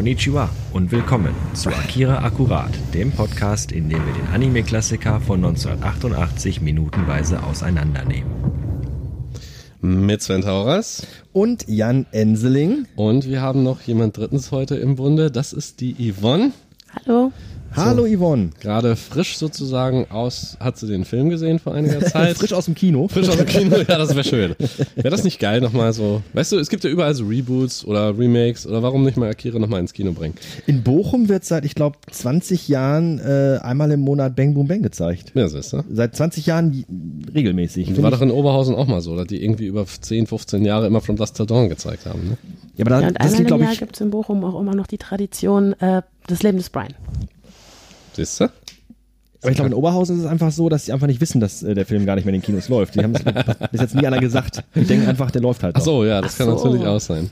Konnichiwa und willkommen zu Akira Akkurat, dem Podcast, in dem wir den Anime-Klassiker von 1988 minutenweise auseinandernehmen. Mit Sven Tauras. Und Jan Enseling. Und wir haben noch jemand drittens heute im Bunde. Das ist die Yvonne. Hallo. Hallo Yvonne. Gerade frisch sozusagen aus, hat sie den Film gesehen vor einiger Zeit? frisch aus dem Kino. Frisch aus dem Kino, ja, das wäre schön. Wäre das nicht geil, nochmal so, weißt du, es gibt ja überall so Reboots oder Remakes oder warum nicht mal Akira nochmal ins Kino bringen? In Bochum wird seit, ich glaube, 20 Jahren äh, einmal im Monat Bang Boom Bang gezeigt. Ja, siehst du. Seit 20 Jahren regelmäßig. Und war doch in Oberhausen auch mal so, dass die irgendwie über 10, 15 Jahre immer From Dust Till Dawn gezeigt haben, ne? Ja, aber da, ja, und das einmal im Jahr gibt es in Bochum auch immer noch die Tradition äh, des Lebens des Brian. Siehst du? Aber ich glaube, in Oberhausen ist es einfach so, dass sie einfach nicht wissen, dass äh, der Film gar nicht mehr in den Kinos läuft. Die haben es bis jetzt nie einer gesagt. Die denken einfach, der läuft halt. Ach so, ja, das Ach kann so. natürlich auch sein.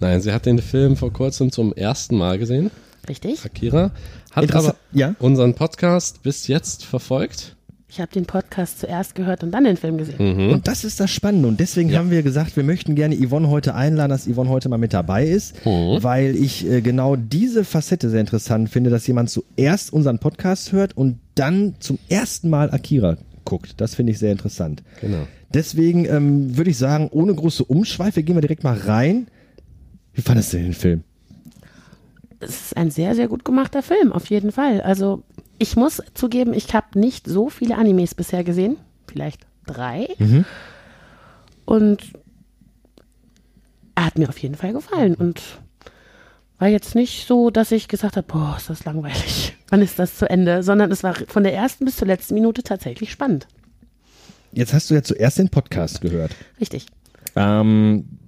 Nein, sie hat den Film vor kurzem zum ersten Mal gesehen. Richtig. Akira. Hat aber ja? unseren Podcast bis jetzt verfolgt. Ich habe den Podcast zuerst gehört und dann den Film gesehen. Mhm. Und das ist das Spannende. Und deswegen ja. haben wir gesagt, wir möchten gerne Yvonne heute einladen, dass Yvonne heute mal mit dabei ist, mhm. weil ich äh, genau diese Facette sehr interessant finde, dass jemand zuerst unseren Podcast hört und dann zum ersten Mal Akira guckt. Das finde ich sehr interessant. Genau. Deswegen ähm, würde ich sagen, ohne große Umschweife gehen wir direkt mal rein. Wie fandest du den Film? Es ist ein sehr, sehr gut gemachter Film, auf jeden Fall. Also ich muss zugeben, ich habe nicht so viele Animes bisher gesehen. Vielleicht drei. Mhm. Und er hat mir auf jeden Fall gefallen. Und war jetzt nicht so, dass ich gesagt habe, boah, ist das langweilig. Wann ist das zu Ende? Sondern es war von der ersten bis zur letzten Minute tatsächlich spannend. Jetzt hast du ja zuerst den Podcast gehört. Richtig. Ähm,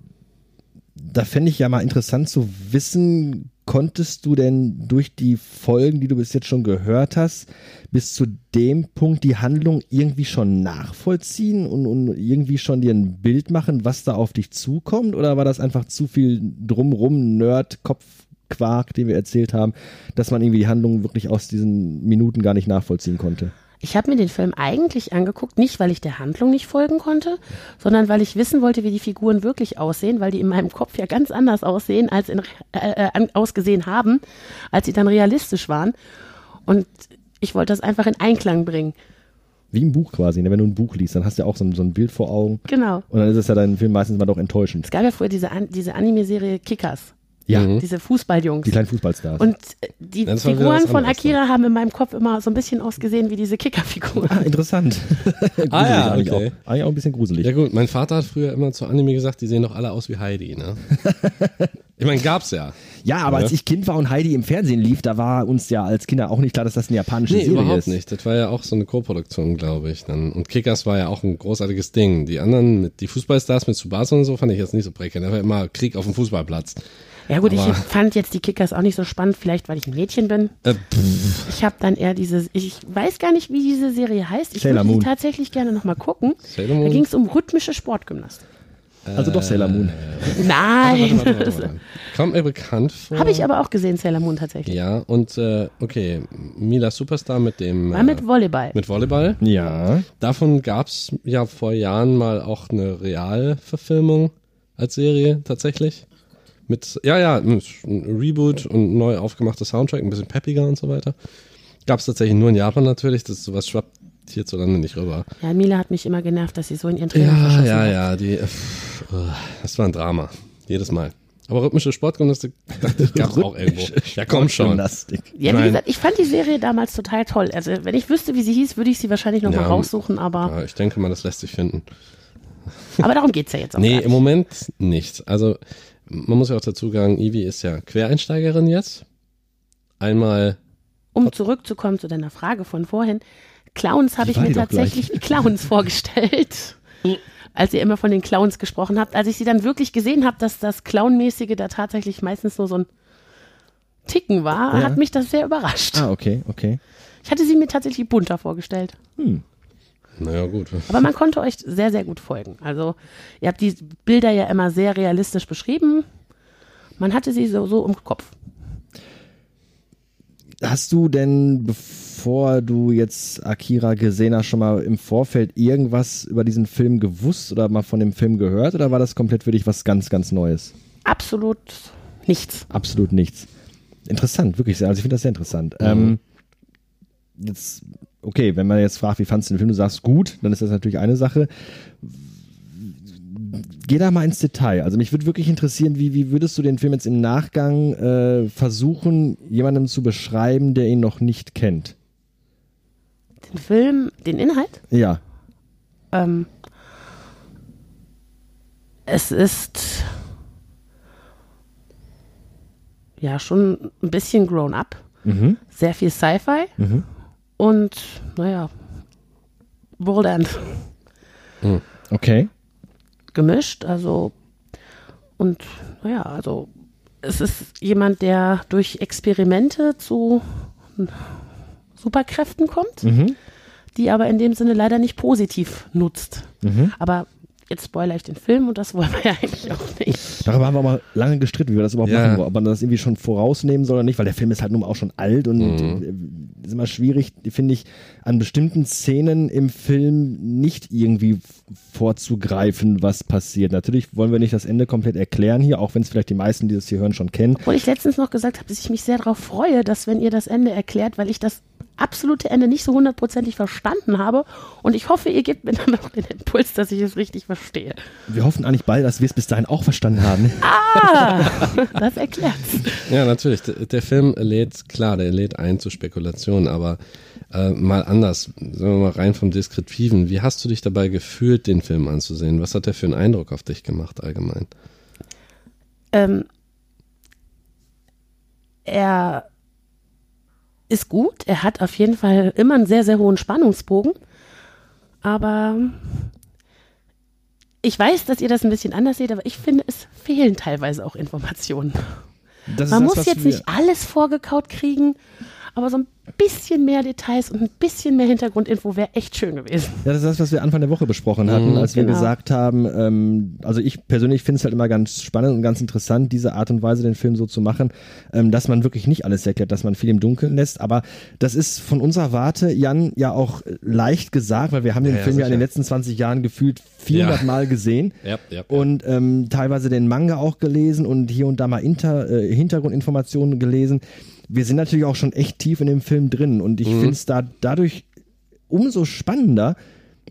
da fände ich ja mal interessant zu wissen, konntest du denn durch die Folgen, die du bis jetzt schon gehört hast, bis zu dem Punkt die Handlung irgendwie schon nachvollziehen und, und irgendwie schon dir ein Bild machen, was da auf dich zukommt? Oder war das einfach zu viel drumrum, Nerd, Kopfquark, den wir erzählt haben, dass man irgendwie die Handlung wirklich aus diesen Minuten gar nicht nachvollziehen konnte? Ich habe mir den Film eigentlich angeguckt, nicht weil ich der Handlung nicht folgen konnte, sondern weil ich wissen wollte, wie die Figuren wirklich aussehen, weil die in meinem Kopf ja ganz anders aussehen, als in, äh, äh, ausgesehen haben, als sie dann realistisch waren. Und ich wollte das einfach in Einklang bringen. Wie im Buch quasi, ne? wenn du ein Buch liest, dann hast du ja auch so ein, so ein Bild vor Augen. Genau. Und dann ist es ja dein Film meistens mal doch enttäuschend. Es gab ja früher diese, diese Anime-Serie Kickers. Ja. Mhm. Diese Fußballjungs. Die kleinen Fußballstars. Und die ja, Figuren von Akira haben in meinem Kopf immer so ein bisschen ausgesehen wie diese Kickerfiguren. Ah, interessant. ah ja, okay. eigentlich, auch, eigentlich auch ein bisschen gruselig. Ja gut, mein Vater hat früher immer zu Anime gesagt, die sehen doch alle aus wie Heidi, ne? ich meine, gab's ja. Ja, aber ja. als ich Kind war und Heidi im Fernsehen lief, da war uns ja als Kinder auch nicht klar, dass das eine japanische nee, Serie überhaupt ist. nicht. Das war ja auch so eine Co-Produktion, glaube ich. Dann. Und Kickers war ja auch ein großartiges Ding. Die anderen, die Fußballstars mit Tsubasa und so, fand ich jetzt nicht so prickelnd. Da war immer Krieg auf dem Fußballplatz. Ja gut, Aber ich fand jetzt die Kickers auch nicht so spannend, vielleicht weil ich ein Mädchen bin. Äh, ich habe dann eher diese, ich weiß gar nicht, wie diese Serie heißt. Ich würde sie tatsächlich gerne nochmal gucken. Sailor Moon? Da ging es um rhythmische Sportgymnastik. Also doch Sailor Moon. Nein. Warte, warte, warte, Kommt mir bekannt vor. Habe ich aber auch gesehen, Sailor Moon tatsächlich. Ja, und äh, okay, Mila Superstar mit dem. War mit Volleyball. Mit Volleyball? Ja. Davon gab es ja vor Jahren mal auch eine Realverfilmung als Serie tatsächlich. Mit, ja, ja, ein Reboot und neu aufgemachter Soundtrack, ein bisschen peppiger und so weiter. Gab es tatsächlich nur in Japan natürlich, das sowas schwappt hierzulande nicht rüber. Ja, Mila hat mich immer genervt, dass sie so in ihren Tränen Ja, ja, ja, die, pff, oh, das war ein Drama. Jedes Mal. Aber rhythmische Sportgymnastik gab auch irgendwo. Ja, komm schon. Ja, wie gesagt, ich fand die Serie damals total toll. Also, wenn ich wüsste, wie sie hieß, würde ich sie wahrscheinlich nochmal ja, mal raussuchen, aber. Ja, ich denke mal, das lässt sich finden. Aber darum geht es ja jetzt auch Nee, im Moment nicht. Also, man muss ja auch dazu sagen, Ivi ist ja Quereinsteigerin jetzt. Einmal. Um zurückzukommen zu deiner Frage von vorhin, Clowns habe ich mir tatsächlich wie Clowns vorgestellt. Als ihr immer von den Clowns gesprochen habt, als ich sie dann wirklich gesehen habe, dass das Clownmäßige da tatsächlich meistens nur so ein Ticken war, ja. hat mich das sehr überrascht. Ah, okay, okay. Ich hatte sie mir tatsächlich bunter vorgestellt. Hm. Naja, gut. Aber man konnte euch sehr, sehr gut folgen. Also, ihr habt die Bilder ja immer sehr realistisch beschrieben. Man hatte sie so, so im Kopf. Hast du denn, bevor du jetzt Akira gesehen hast, schon mal im Vorfeld irgendwas über diesen Film gewusst oder mal von dem Film gehört? Oder war das komplett für dich was ganz, ganz Neues? Absolut nichts. Absolut nichts. Interessant, wirklich sehr. Also ich finde das sehr interessant. Ähm, jetzt, okay, wenn man jetzt fragt, wie fandest du den Film, du sagst gut, dann ist das natürlich eine Sache. Geh da mal ins Detail. Also mich würde wirklich interessieren, wie, wie würdest du den Film jetzt im Nachgang äh, versuchen, jemandem zu beschreiben, der ihn noch nicht kennt? Den Film, den Inhalt? Ja. Ähm, es ist ja schon ein bisschen grown up. Mhm. Sehr viel Sci-Fi Mhm. Und, naja, World End Okay. gemischt. Also, und, naja, also, es ist jemand, der durch Experimente zu Superkräften kommt, Mhm. die aber in dem Sinne leider nicht positiv nutzt. Mhm. Aber jetzt spoilere ich den Film und das wollen wir ja eigentlich auch nicht. Darüber haben wir auch mal lange gestritten, wie wir das überhaupt Ja. machen wollen. Ob man das irgendwie schon vorausnehmen soll oder nicht, weil der Film ist halt nun auch schon alt und Mhm. äh, ist immer schwierig, finde ich, an bestimmten Szenen im Film nicht irgendwie vorzugreifen, was passiert. Natürlich wollen wir nicht das Ende komplett erklären hier, auch wenn es vielleicht die meisten, die das hier hören, schon kennen. Obwohl ich letztens noch gesagt habe, dass ich mich sehr darauf freue, dass wenn ihr das Ende erklärt, weil ich das absolute Ende nicht so hundertprozentig verstanden habe und ich hoffe, ihr gebt mir dann noch den Impuls, dass ich es richtig verstehe. Wir hoffen eigentlich bald, dass wir es bis dahin auch verstanden haben. Ah, das erklärt's. Ja, natürlich. Der, der Film lädt, klar, der lädt ein zu Spekulationen, aber äh, mal anders, sagen wir mal rein vom Deskriptiven. Wie hast du dich dabei gefühlt, den Film anzusehen? Was hat der für einen Eindruck auf dich gemacht allgemein? Ähm, er ist gut, er hat auf jeden Fall immer einen sehr, sehr hohen Spannungsbogen, aber ich weiß, dass ihr das ein bisschen anders seht, aber ich finde, es fehlen teilweise auch Informationen. Man das, muss jetzt nicht alles vorgekaut kriegen, aber so ein bisschen mehr Details und ein bisschen mehr Hintergrundinfo wäre echt schön gewesen. Ja, das ist das, was wir Anfang der Woche besprochen hatten, Mhm, als wir genau. gesagt haben, ähm, also ich persönlich finde es halt immer ganz spannend und ganz interessant, diese Art und Weise, den Film so zu machen, ähm, dass man wirklich nicht alles erklärt, dass man viel im Dunkeln lässt. Aber das ist von unserer Warte, Jan, ja auch leicht gesagt, weil wir haben den Ja, ja, Film ja in den letzten 20 Jahren gefühlt 400 Ja. Mal gesehen. Ja, ja. Und ähm, teilweise den Manga auch gelesen und hier und da mal Inter, äh, Hintergrundinformationen gelesen. Wir sind natürlich auch schon echt tief in dem Film drin und ich finde es da dadurch umso spannender,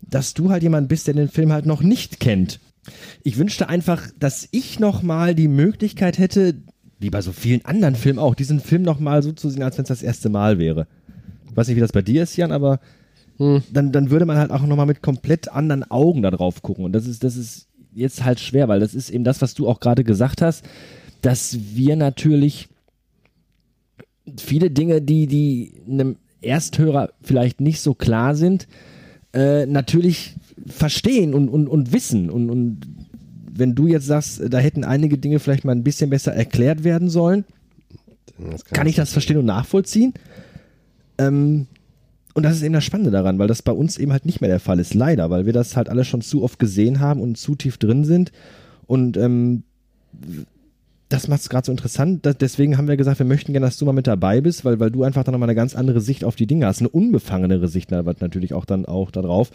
dass du halt jemand bist, der den Film halt noch nicht kennt. Ich wünschte einfach, dass ich noch mal die Möglichkeit hätte, wie bei so vielen anderen Filmen auch, diesen Film noch mal so zu sehen, als wenn es das erste Mal wäre. Ich weiß nicht, wie das bei dir ist, Jan, aber dann, dann würde man halt auch noch mal mit komplett anderen Augen da drauf gucken. Und das ist, das ist jetzt halt schwer, weil das ist eben das, was du auch gerade gesagt hast, dass wir natürlich viele Dinge, die, die einem Ersthörer vielleicht nicht so klar sind, äh, natürlich verstehen und, und, und wissen. Und, und wenn du jetzt sagst, da hätten einige Dinge vielleicht mal ein bisschen besser erklärt werden sollen, Das kann ich das verstehen und nachvollziehen. Ähm, und das ist eben das Spannende daran, weil das bei uns eben halt nicht mehr der Fall ist, leider, weil wir das halt alle schon zu oft gesehen haben und zu tief drin sind. Und ähm, das macht es gerade so interessant. Da, deswegen haben wir gesagt, wir möchten gerne, dass du mal mit dabei bist, weil, weil du einfach dann nochmal eine ganz andere Sicht auf die Dinge hast, eine unbefangenere Sicht natürlich auch dann auch darauf.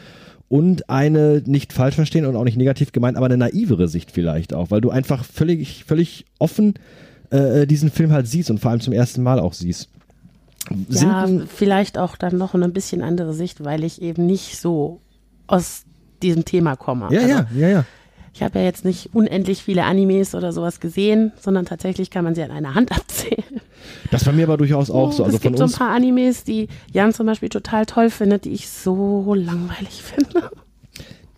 Und eine, nicht falsch verstehen und auch nicht negativ gemeint, aber eine naivere Sicht vielleicht auch, weil du einfach völlig, völlig offen äh, diesen Film halt siehst und vor allem zum ersten Mal auch siehst. Ja, Sind, vielleicht auch dann noch eine bisschen andere Sicht, weil ich eben nicht so aus diesem Thema komme. ja, Also, ja, ja, ja. Ich habe ja jetzt nicht unendlich viele Animes oder sowas gesehen, sondern tatsächlich kann man sie an einer Hand abzählen. Das war mir aber durchaus auch so. Oh, Also es gibt so ein paar Animes, die Jan zum Beispiel total toll findet, die ich so langweilig finde.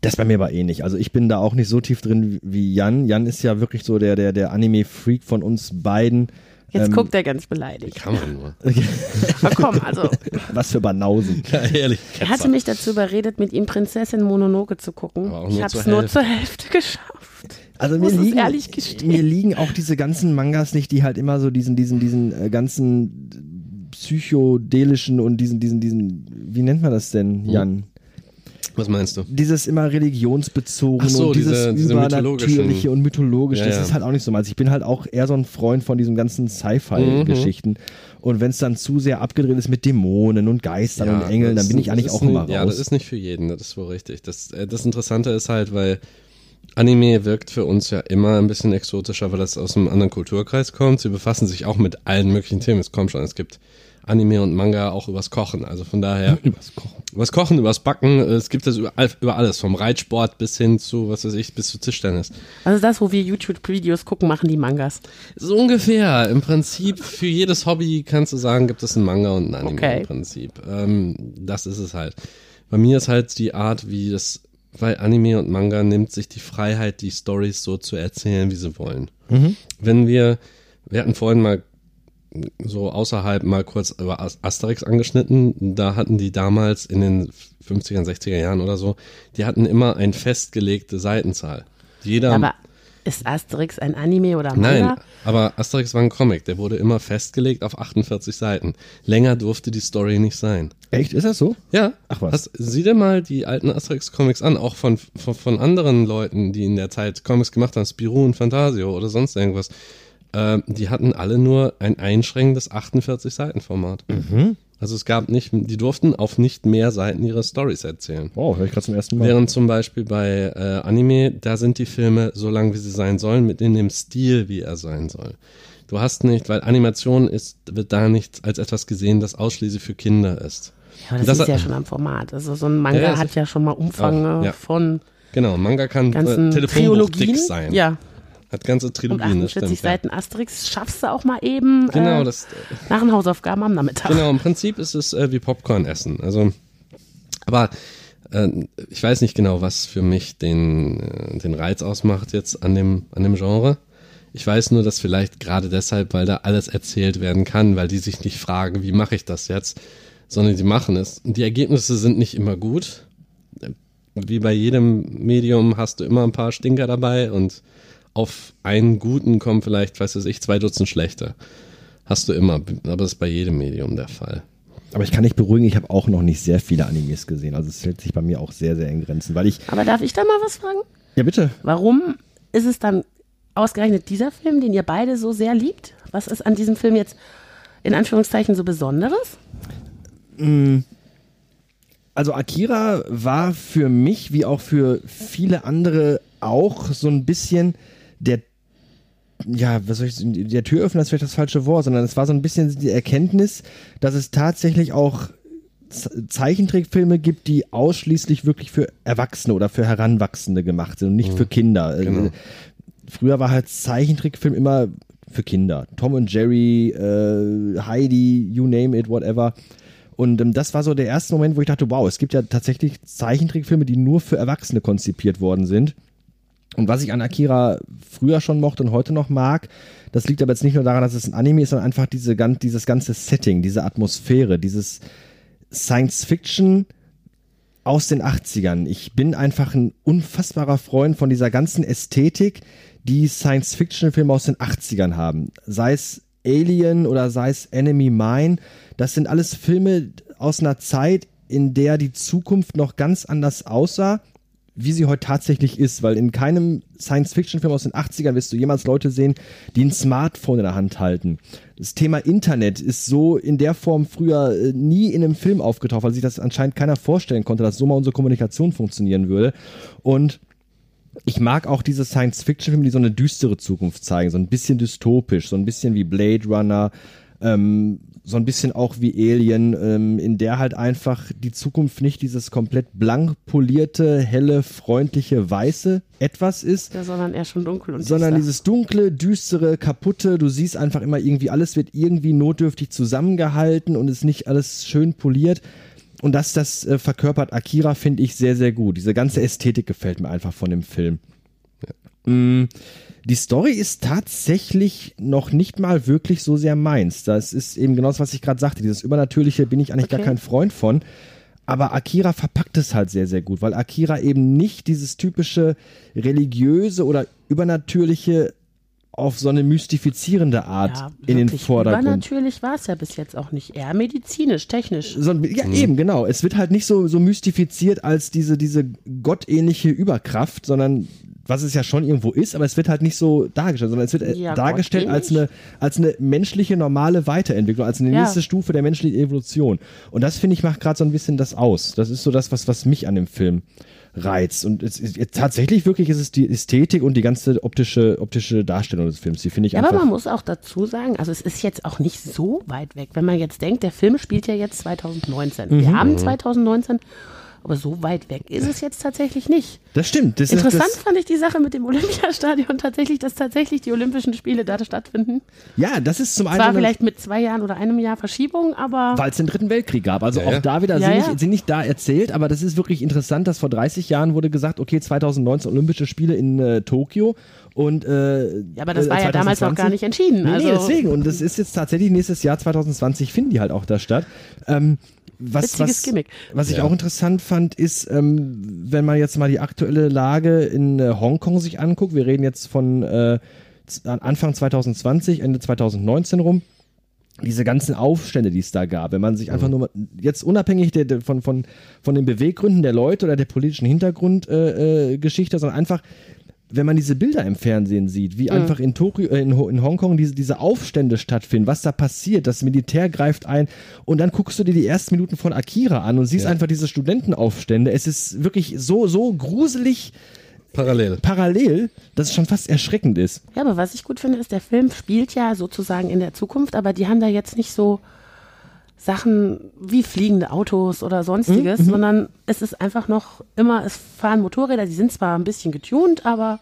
Das bei mir aber eh nicht. Also ich bin da auch nicht so tief drin wie Jan. Jan ist ja wirklich so der, der, der Anime-Freak von uns beiden. Jetzt Ähm, guckt er ganz beleidigt. Kann man nur. Aber komm, also Was für Banausen. Ja, ehrlich. er hatte mich dazu überredet, mit ihm Prinzessin Mononoke zu gucken. Ich habe es nur zur Hälfte geschafft. Also Muss mir liegen, ehrlich gestehen. mir liegen auch diese ganzen Mangas nicht, die halt immer so diesen, diesen, diesen äh, ganzen psychodelischen und diesen, diesen, diesen, wie nennt man das denn, Hm. Was meinst du? Dieses immer religionsbezogen Ach so, und dieses diese- diese übernatürliche und mythologisch, Ja, das ja. ist halt auch nicht so meins. Ich bin halt auch eher so ein Freund von diesem ganzen Mhm. Sci-Fi-Geschichten. Und wenn es dann zu sehr abgedreht ist mit Dämonen und Geistern und Engeln, dann bin ich eigentlich auch immer nicht- Ja, raus. das ist nicht für jeden, das ist wohl richtig. Das, äh, das Interessante ist halt, weil Anime wirkt für uns ja immer ein bisschen exotischer, weil das aus einem anderen Kulturkreis kommt. Sie befassen sich auch mit allen möglichen Themen. Es kommt schon, es gibt Anime und Manga auch übers Kochen. Also von daher. Übers Kochen. Übers Kochen, übers Backen. Es gibt das über, über alles. Vom Reitsport bis hin zu, was weiß ich, bis zu Tischtennis. Also das, wo wir YouTube-Videos gucken, machen die Mangas. So ungefähr. Im Prinzip für jedes Hobby kannst du sagen, gibt es einen Manga und einen Anime Okay. im Prinzip. Ähm, das ist es halt. Bei mir ist halt die Art, wie das, weil Anime und Manga nimmt sich die Freiheit, die Stories so zu erzählen, wie sie wollen. Wenn wir, wir hatten vorhin mal so außerhalb mal kurz über As- Asterix angeschnitten. Da hatten die damals in den 50er, 60er Jahren oder so, die hatten immer eine festgelegte Seitenzahl. Jeder, Aber ist Asterix ein Anime oder Nein, Manga? aber Asterix war ein Comic, der wurde immer festgelegt auf 48 Seiten. Länger durfte die Story nicht sein. Echt, ist das so? Ja, Ach was. Hast, sieh dir mal die alten Asterix-Comics an, auch von, von, von anderen Leuten, die in der Zeit Comics gemacht haben, Spirou und Fantasio oder sonst irgendwas. Ähm, die hatten alle nur ein einschränkendes 48-Seiten-Format. Mhm. Also es gab nicht, die durften auf nicht mehr Seiten ihre Stories erzählen. Wow, höre ich gerade zum ersten Mal. Während zum Beispiel bei äh, Anime, da sind die Filme so lang, wie sie sein sollen, mit in dem Stil, wie er sein soll. Du hast nicht, weil Animation ist, wird da nicht als etwas gesehen, das ausschließlich für Kinder ist. Ja, aber das, Das ist ja schon am Format. Also so ein Manga Ja, ja, hat ja schon mal Umfang Auch, äh, ja. von Genau, Manga kann äh, ganzen Telefonbuch dick sein. Ja, Hat ganze und Trilogien, das 48 stimmt. Ja. Seiten Asterix schaffst du auch mal eben Genau, äh, das, nach den Hausaufgaben am Nachmittag. genau, im Prinzip ist es äh, wie Popcorn essen. Also, aber äh, ich weiß nicht genau, was für mich den, äh, den Reiz ausmacht jetzt an dem, an dem Genre. Ich weiß nur, dass vielleicht gerade deshalb, weil da alles erzählt werden kann, weil die sich nicht fragen, wie mache ich das jetzt, sondern die machen es. Und die Ergebnisse sind nicht immer gut. Wie bei jedem Medium hast du immer ein paar Stinker dabei und auf einen guten kommen vielleicht, weiß ich, zwei Dutzend schlechte. Hast du immer, aber das ist bei jedem Medium der Fall. Aber ich kann dich beruhigen, ich habe auch noch nicht sehr viele Animes gesehen. Also es hält sich bei mir auch sehr, sehr in Grenzen. Weil ich. Aber darf ich da mal was fragen? Ja, bitte. Warum ist es dann ausgerechnet dieser Film, den ihr beide so sehr liebt? Was ist an diesem Film jetzt in Anführungszeichen so Besonderes? Also Akira war für mich, wie auch für viele andere, auch so ein bisschen der, ja, was soll ich der Türöffner ist vielleicht das falsche Wort, sondern es war so ein bisschen die Erkenntnis, dass es tatsächlich auch Zeichentrickfilme gibt, die ausschließlich wirklich für Erwachsene oder für Heranwachsende gemacht sind und nicht für Kinder. Genau. Äh, Früher war halt Zeichentrickfilm immer für Kinder. Tom und Jerry, äh, Heidi, you name it, whatever. Und ähm, das war so der erste Moment, wo ich dachte, wow, es gibt ja tatsächlich Zeichentrickfilme, die nur für Erwachsene konzipiert worden sind. Und was ich an Akira früher schon mochte und heute noch mag, das liegt aber jetzt nicht nur daran, dass es ein Anime ist, sondern einfach diese, dieses ganze Setting, diese Atmosphäre, dieses Science Fiction aus den 80ern. Ich bin einfach ein unfassbarer Freund von dieser ganzen Ästhetik, die Science-Fiction-Filme aus den 80ern haben. Sei es Alien oder sei es Enemy Mine. Das sind alles Filme aus einer Zeit, in der die Zukunft noch ganz anders aussah, wie sie heute tatsächlich ist. Weil in keinem Science-Fiction-Film aus den 80ern wirst du jemals Leute sehen, die ein Smartphone in der Hand halten. Das Thema Internet ist so in der Form früher äh, nie in einem Film aufgetaucht, weil sich das anscheinend keiner vorstellen konnte, dass so mal unsere Kommunikation funktionieren würde. Und ich mag auch diese Science-Fiction-Filme, die so eine düstere Zukunft zeigen, so ein bisschen dystopisch, so ein bisschen wie Blade Runner, ähm, so ein bisschen auch wie Alien, ähm, in der halt einfach die Zukunft nicht dieses komplett blank polierte, helle, freundliche, weiße etwas ist, Ja, sondern eher schon dunkel und sondern düster. dieses dunkle, düstere, kaputte, du siehst einfach immer irgendwie, alles wird irgendwie notdürftig zusammengehalten und ist nicht alles schön poliert. Und das, das äh, verkörpert Akira, finde ich sehr, sehr gut. Diese ganze Ästhetik gefällt mir einfach von dem Film. Mm, Die Story ist tatsächlich noch nicht mal wirklich so sehr meins. Das ist eben genau das, was ich gerade sagte. Dieses Übernatürliche bin ich eigentlich gar Okay. kein Freund von. Aber Akira verpackt es halt sehr, sehr gut, weil Akira eben nicht dieses typische religiöse oder übernatürliche auf so eine mystifizierende Art ja, in den Vordergrund. Übernatürlich war es ja bis jetzt auch nicht. Eher medizinisch, technisch. So, ja, eben, genau. Es wird halt nicht so, so mystifiziert als diese, diese gottähnliche Überkraft, sondern was es ja schon irgendwo ist, aber es wird halt nicht so dargestellt, sondern es wird äh, Ja, dargestellt als eine, als eine menschliche normale Weiterentwicklung, als eine Ja. nächste Stufe der menschlichen Evolution. Und das finde ich macht gerade so ein bisschen das aus. Das ist so das, was, was mich an dem Film reizt. Und es ist, jetzt tatsächlich wirklich ist es die Ästhetik und die ganze optische, optische Darstellung des Films. Die finde ich Ja, einfach. aber man muss auch dazu sagen, also es ist jetzt auch nicht so weit weg. Wenn man jetzt denkt, der Film spielt ja jetzt 2019. Mhm. Wir haben 2019, aber so weit weg ist es jetzt tatsächlich nicht. das stimmt. Das Interessant Ist, das, fand ich die Sache mit dem Olympiastadion tatsächlich, dass tatsächlich die Olympischen Spiele da stattfinden. ja, das ist zum einen. Zwar vielleicht mit zwei Jahren oder einem Jahr Verschiebung, aber weil es den Dritten Weltkrieg gab. Also Ja, auch ja. da wieder Ja, sind. Nicht, sind nicht da erzählt, aber das ist wirklich interessant, dass vor 30 Jahren wurde gesagt, okay, 2019 Olympische Spiele in äh, Tokio und äh, ja, aber das äh, war ja damals noch 2020. gar nicht entschieden. Nee, also nee, deswegen. Und das ist jetzt tatsächlich nächstes Jahr 2020 finden die halt auch da statt. Ähm, was, Witziges was, Gimmick. was ich Ja. auch interessant fand, ist, ähm, wenn man jetzt mal die aktuelle Lage in äh, Hongkong sich anguckt, wir reden jetzt von äh, Anfang 2020, Ende 2019 rum, diese ganzen Aufstände, die es da gab, wenn man sich einfach nur mal, jetzt unabhängig der, der, von, von, von den Beweggründen der Leute oder der politischen Hintergrundgeschichte, äh, Geschichte, sondern einfach, wenn man diese Bilder im Fernsehen sieht, wie einfach in, Tokio, äh, in, in Hongkong diese, diese Aufstände stattfinden, was da passiert, das Militär greift ein und dann guckst du dir die ersten Minuten von Akira an und siehst einfach diese Studentenaufstände. Es ist wirklich so, so gruselig Parallel. parallel, dass es schon fast erschreckend ist. Ja, aber was ich gut finde, ist, der Film spielt ja sozusagen in der Zukunft, aber die haben da jetzt nicht so Sachen wie fliegende Autos oder Mhm, sonstiges, sondern es ist einfach noch immer, es fahren Motorräder, die sind zwar ein bisschen getuned, aber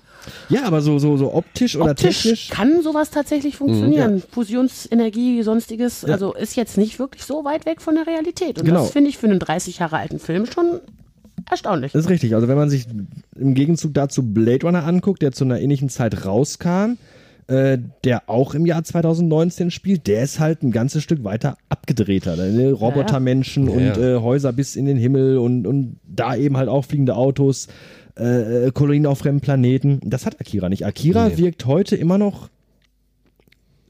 Ja, aber so, so, so optisch oder optisch technisch. kann sowas tatsächlich funktionieren. Mhm, Fusionsenergie, sonstiges, also ist jetzt nicht wirklich so weit weg von der Realität. Und Genau. das finde ich für einen 30 Jahre alten Film schon erstaunlich. Das ist richtig. Also wenn man sich im Gegenzug dazu Blade Runner anguckt, der zu einer ähnlichen Zeit rauskam, äh, der auch im Jahr 2019 spielt, der ist halt ein ganzes Stück weiter abgedrehter. Ne? Robotermenschen Ja, und ja. Äh, Häuser bis in den Himmel und, und da eben halt auch fliegende Autos, äh, Kolonien auf fremden Planeten. Das hat Akira nicht. Akira Nee. wirkt heute immer noch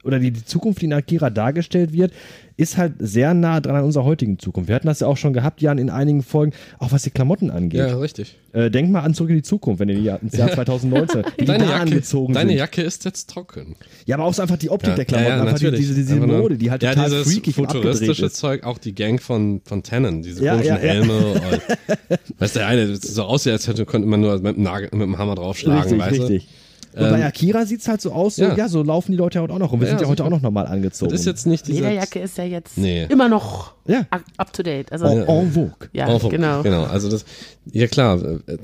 oder die, die Zukunft, die in Akira dargestellt wird, ist halt sehr nah dran an unserer heutigen Zukunft. Wir hatten das ja auch schon gehabt, Jan, in einigen Folgen, auch was die Klamotten angeht. Ja, richtig. Äh, denk mal an Zurück in die Zukunft, wenn ihr Jahr, ins Jahr 2019, wie die Deine da Jacke, angezogen deine sind. Jacke ist jetzt trocken. Ja, aber auch so einfach die Optik der Klamotten, ja, einfach die, natürlich. diese, diese Einfach nur- Mode, die halt ja, total dieses freakig futuristische ist. Zeug, auch die Gang von, von Tannen, diese Ja, komischen ja, ja. Helme. Und, weißt du, der eine das so aussieht, als hätte, könnte man nur mit dem, Nagel, mit dem Hammer draufschlagen, Richtig, weißt richtig. Und bei Akira sieht's halt so aus, so, ja. ja. so laufen die Leute heute auch noch rum. Wir Ja, sind ja heute auch noch normal angezogen. Das ist jetzt nicht diese... Lederjacke ist ja jetzt Nee. immer noch Ja. up- to date. Also, en, en vogue. ja, Einfach- genau. Genau, also das, ja klar, äh, äh,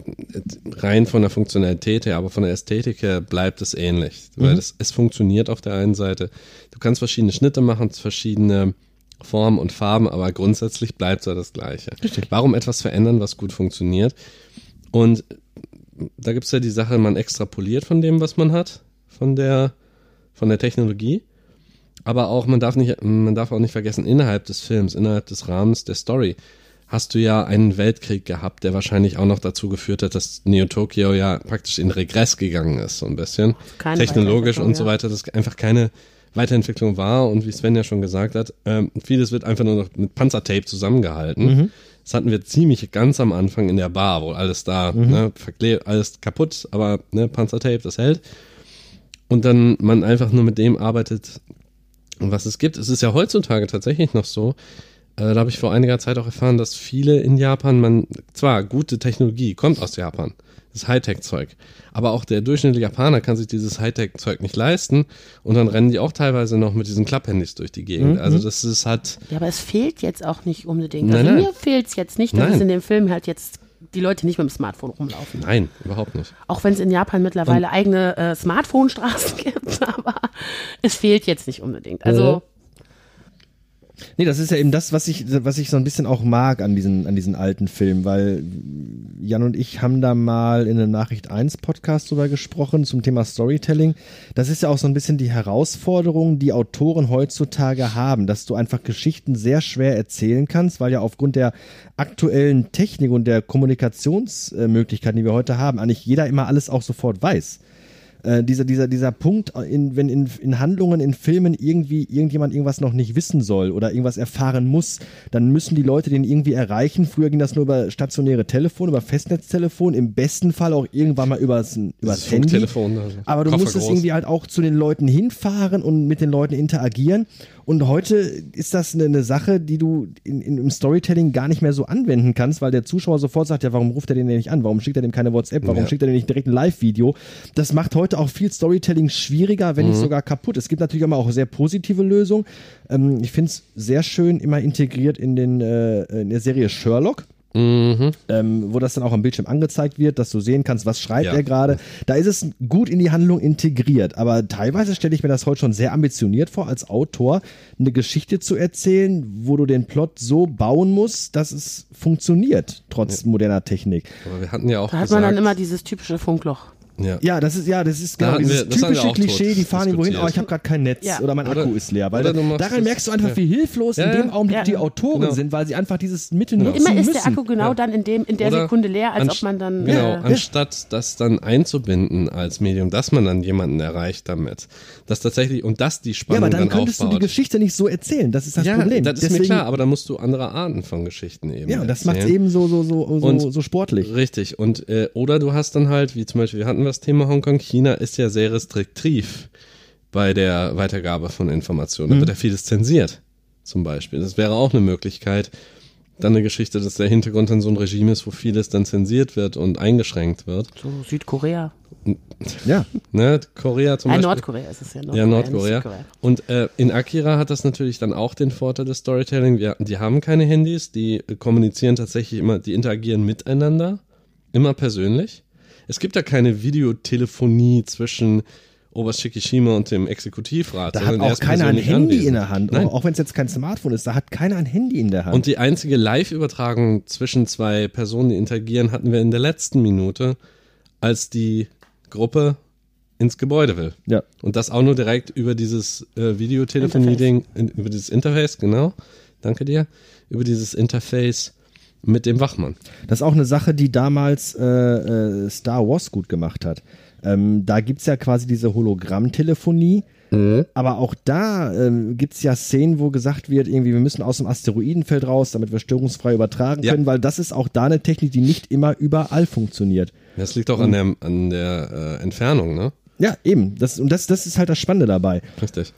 rein von der Funktionalität her, aber von der Ästhetik her bleibt es ähnlich. Mhm. Weil es, es funktioniert auf der einen Seite. Du kannst verschiedene Schnitte machen, verschiedene Formen und Farben, aber grundsätzlich bleibt es ja das Gleiche. Warum etwas verändern, was gut funktioniert? Und da gibt's ja die Sache, man extrapoliert von dem, was man hat, von der, von der Technologie. Aber auch, man darf nicht, man darf auch nicht vergessen, innerhalb des Films, innerhalb des Rahmens der Story, hast du ja einen Weltkrieg gehabt, der wahrscheinlich auch noch dazu geführt hat, dass Neo Tokyo ja praktisch in Regress gegangen ist, so ein bisschen. keine Technologisch und so weiter, dass einfach keine Weiterentwicklung war und wie Sven ja schon gesagt hat, ähm, vieles wird einfach nur noch mit Panzertape zusammengehalten. Das hatten wir ziemlich ganz am Anfang in der Bar, wo alles da, ne, verklebt, alles kaputt, aber ne, Panzertape, das hält. Und dann man einfach nur mit dem arbeitet, was es gibt. Es ist ja heutzutage tatsächlich noch so, äh, da habe ich vor einiger Zeit auch erfahren, dass viele in Japan, man, zwar gute Technologie kommt aus Japan, das Hightech-Zeug, aber auch der durchschnittliche Japaner kann sich dieses Hightech-Zeug nicht leisten und dann rennen die auch teilweise noch mit diesen Klapphandys durch die Gegend. Also das ist halt, Ja, aber es fehlt jetzt auch nicht unbedingt. Nein, also mir fehlt es jetzt nicht, dass Nein. es in dem Film halt jetzt die Leute nicht mit dem Smartphone rumlaufen. nein, überhaupt nicht. Auch wenn es in Japan mittlerweile eigene äh, Smartphone-Straßen gibt, aber es fehlt jetzt nicht unbedingt. Also Nee, das ist ja eben das, was ich, was ich so ein bisschen auch mag an diesen, an diesen alten Filmen, weil Jan und ich haben da mal in einem Nachricht 1 Podcast drüber gesprochen zum Thema Storytelling. Das ist ja auch so ein bisschen die Herausforderung, die Autoren heutzutage haben, dass du einfach Geschichten sehr schwer erzählen kannst, weil ja aufgrund der aktuellen Technik und der Kommunikationsmöglichkeiten, die wir heute haben, eigentlich jeder immer alles auch sofort weiß. Äh, dieser, dieser, dieser Punkt, in, wenn in, in Handlungen, in Filmen irgendwie irgendjemand irgendwas noch nicht wissen soll oder irgendwas erfahren muss, dann müssen die Leute den irgendwie erreichen. Früher ging das nur über stationäre Telefon, über Festnetztelefon, im besten Fall auch irgendwann mal übers, übers Handy. Also Aber du Koffer musstest groß. irgendwie halt auch zu den Leuten hinfahren und mit den Leuten interagieren. Und heute ist das eine, eine Sache, die du in, in, im Storytelling gar nicht mehr so anwenden kannst, weil der Zuschauer sofort sagt, ja, warum ruft er den denn nicht an? Warum schickt er dem keine WhatsApp? Warum Ja. schickt er dem nicht direkt ein Live-Video? Das macht heute auch viel Storytelling schwieriger, wenn nicht sogar kaputt. Es gibt natürlich immer auch sehr positive Lösungen. Ähm, ich finde es sehr schön immer integriert in, den, äh, in der Serie Sherlock Mhm. ähm, wo das dann auch am Bildschirm angezeigt wird, dass du sehen kannst, was schreibt Ja. er gerade. Da ist es gut in die Handlung integriert, aber teilweise stelle ich mir das heute schon sehr ambitioniert vor, als Autor eine Geschichte zu erzählen, wo du den Plot so bauen musst, dass es funktioniert, trotz moderner Technik. Aber wir hatten ja auch Da hat gesagt, man dann immer dieses typische Funkloch. Ja. Ja, das ist ja, das ist genau dieses wir- typische Klischee, tot die fahren irgendwo hin, diskutiert. oh, ich habe gerade kein Netz Ja. oder mein Oder- Akku ist leer. Weil oder daran das- merkst du einfach, ja. wie hilflos Ja, in dem. Augenblick Ja. die Autoren Genau. sind, weil sie einfach dieses Mittel nutzen Immer ist müssen. der Akku genau dann in, dem, in der Oder Sekunde leer, als ob man dann. Genau, äh, anstatt das dann einzubinden als Medium, dass man dann jemanden erreicht damit. Das tatsächlich, und dass die Ja, Spannung aber dann könntest du aufbaut. die Geschichte nicht so erzählen. Das ist das ja, Problem. das ist Deswegen, mir klar, aber da musst du andere Arten von Geschichten eben Ja, und das macht es eben so, so, so, so, Und- so sportlich. Richtig. Und äh, oder du hast dann halt, wie zum Beispiel, wir hatten das Thema Hongkong, China ist ja sehr restriktiv bei der Weitergabe von Informationen. Da wird ja vieles zensiert, zum Beispiel. Das wäre auch eine Möglichkeit. Dann eine Geschichte, dass der Hintergrund dann so ein Regime ist, wo vieles dann zensiert wird und eingeschränkt wird. so Südkorea. Ja. Ne? Korea zum Nein, Beispiel. Nordkorea ist es ja. Nordkorea, Ja, Nordkorea. Und äh, in Akira hat das natürlich dann auch den Vorteil des Storytelling. Wir, die haben keine Handys, die äh, kommunizieren tatsächlich immer, die interagieren miteinander, immer persönlich. Es gibt ja keine Videotelefonie zwischen Oberst Shikishima und dem Exekutivrat. Da hat auch keiner ein Handy anwesend. in der Hand. Nein. Auch wenn es jetzt kein Smartphone ist, da hat keiner ein Handy in der Hand. Und die einzige Live-Übertragung zwischen zwei Personen, die interagieren, hatten wir in der letzten Minute, als die Gruppe ins Gebäude will. ja. Und das auch nur direkt über dieses äh, Videotelefonie-Ding, in- über dieses Interface, genau. Danke dir. Über dieses Interface mit dem Wachmann. Das ist auch eine Sache, die damals äh, äh, Star Wars gut gemacht hat. Ähm, da gibt's ja quasi diese Hologrammtelefonie. Aber auch da ähm, gibt's ja Szenen, wo gesagt wird, irgendwie, wir müssen aus dem Asteroidenfeld raus, damit wir störungsfrei übertragen Ja. können, weil das ist auch da eine Technik, die nicht immer überall funktioniert. Das liegt auch an der, an der äh, Entfernung, ne? Ja, eben. Das, und das, das ist halt das Spannende dabei. Richtig.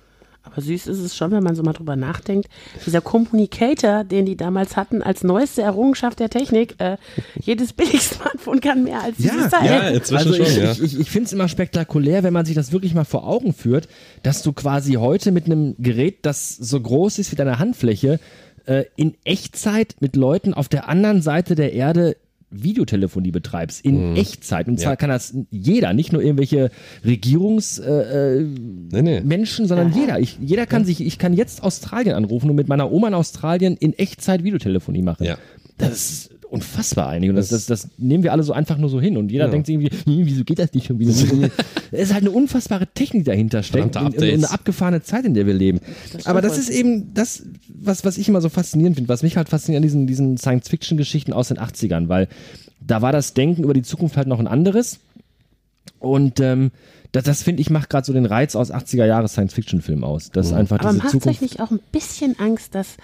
Aber süß ist es schon, wenn man so mal drüber nachdenkt. Dieser Communicator, den die damals hatten, als neueste Errungenschaft der Technik. Äh, jedes Billig-Smartphone kann mehr als dieses Ja, Teil. ja, inzwischen also ich, schon, ja. ich, ich, ich finde es immer spektakulär, wenn man sich das wirklich mal vor Augen führt, dass du quasi heute mit einem Gerät, das so groß ist wie deine Handfläche, äh, in Echtzeit mit Leuten auf der anderen Seite der Erde Videotelefonie betreibst, in Echtzeit. Und zwar Mhm. Ja. kann das jeder, nicht nur irgendwelche Regierungsmenschen, äh, Nee, nee. Menschen, sondern jeder. Ich, jeder kann sich, ich kann jetzt Australien anrufen und mit meiner Oma in Australien in Echtzeit Videotelefonie machen. Ja. Das ist unfassbar eigentlich. Und das, das, das nehmen wir alle so einfach nur so hin. Und jeder Ja. denkt sich irgendwie, hm, wieso geht das nicht schon wieder? es ist halt eine unfassbare Technik die dahinter steckt. Und, und eine abgefahrene Zeit, in der wir leben. Aber das ist eben das, was, was ich immer so faszinierend finde, was mich halt fasziniert an diesen, diesen Science-Fiction-Geschichten aus den 80ern, weil da war das Denken über die Zukunft halt noch ein anderes. Und ähm, das, das finde ich, macht gerade so den Reiz aus 80er Jahre Science-Fiction-Filmen aus. Das ist einfach Aber diese macht euch Zukunft. nicht auch ein bisschen Angst, dass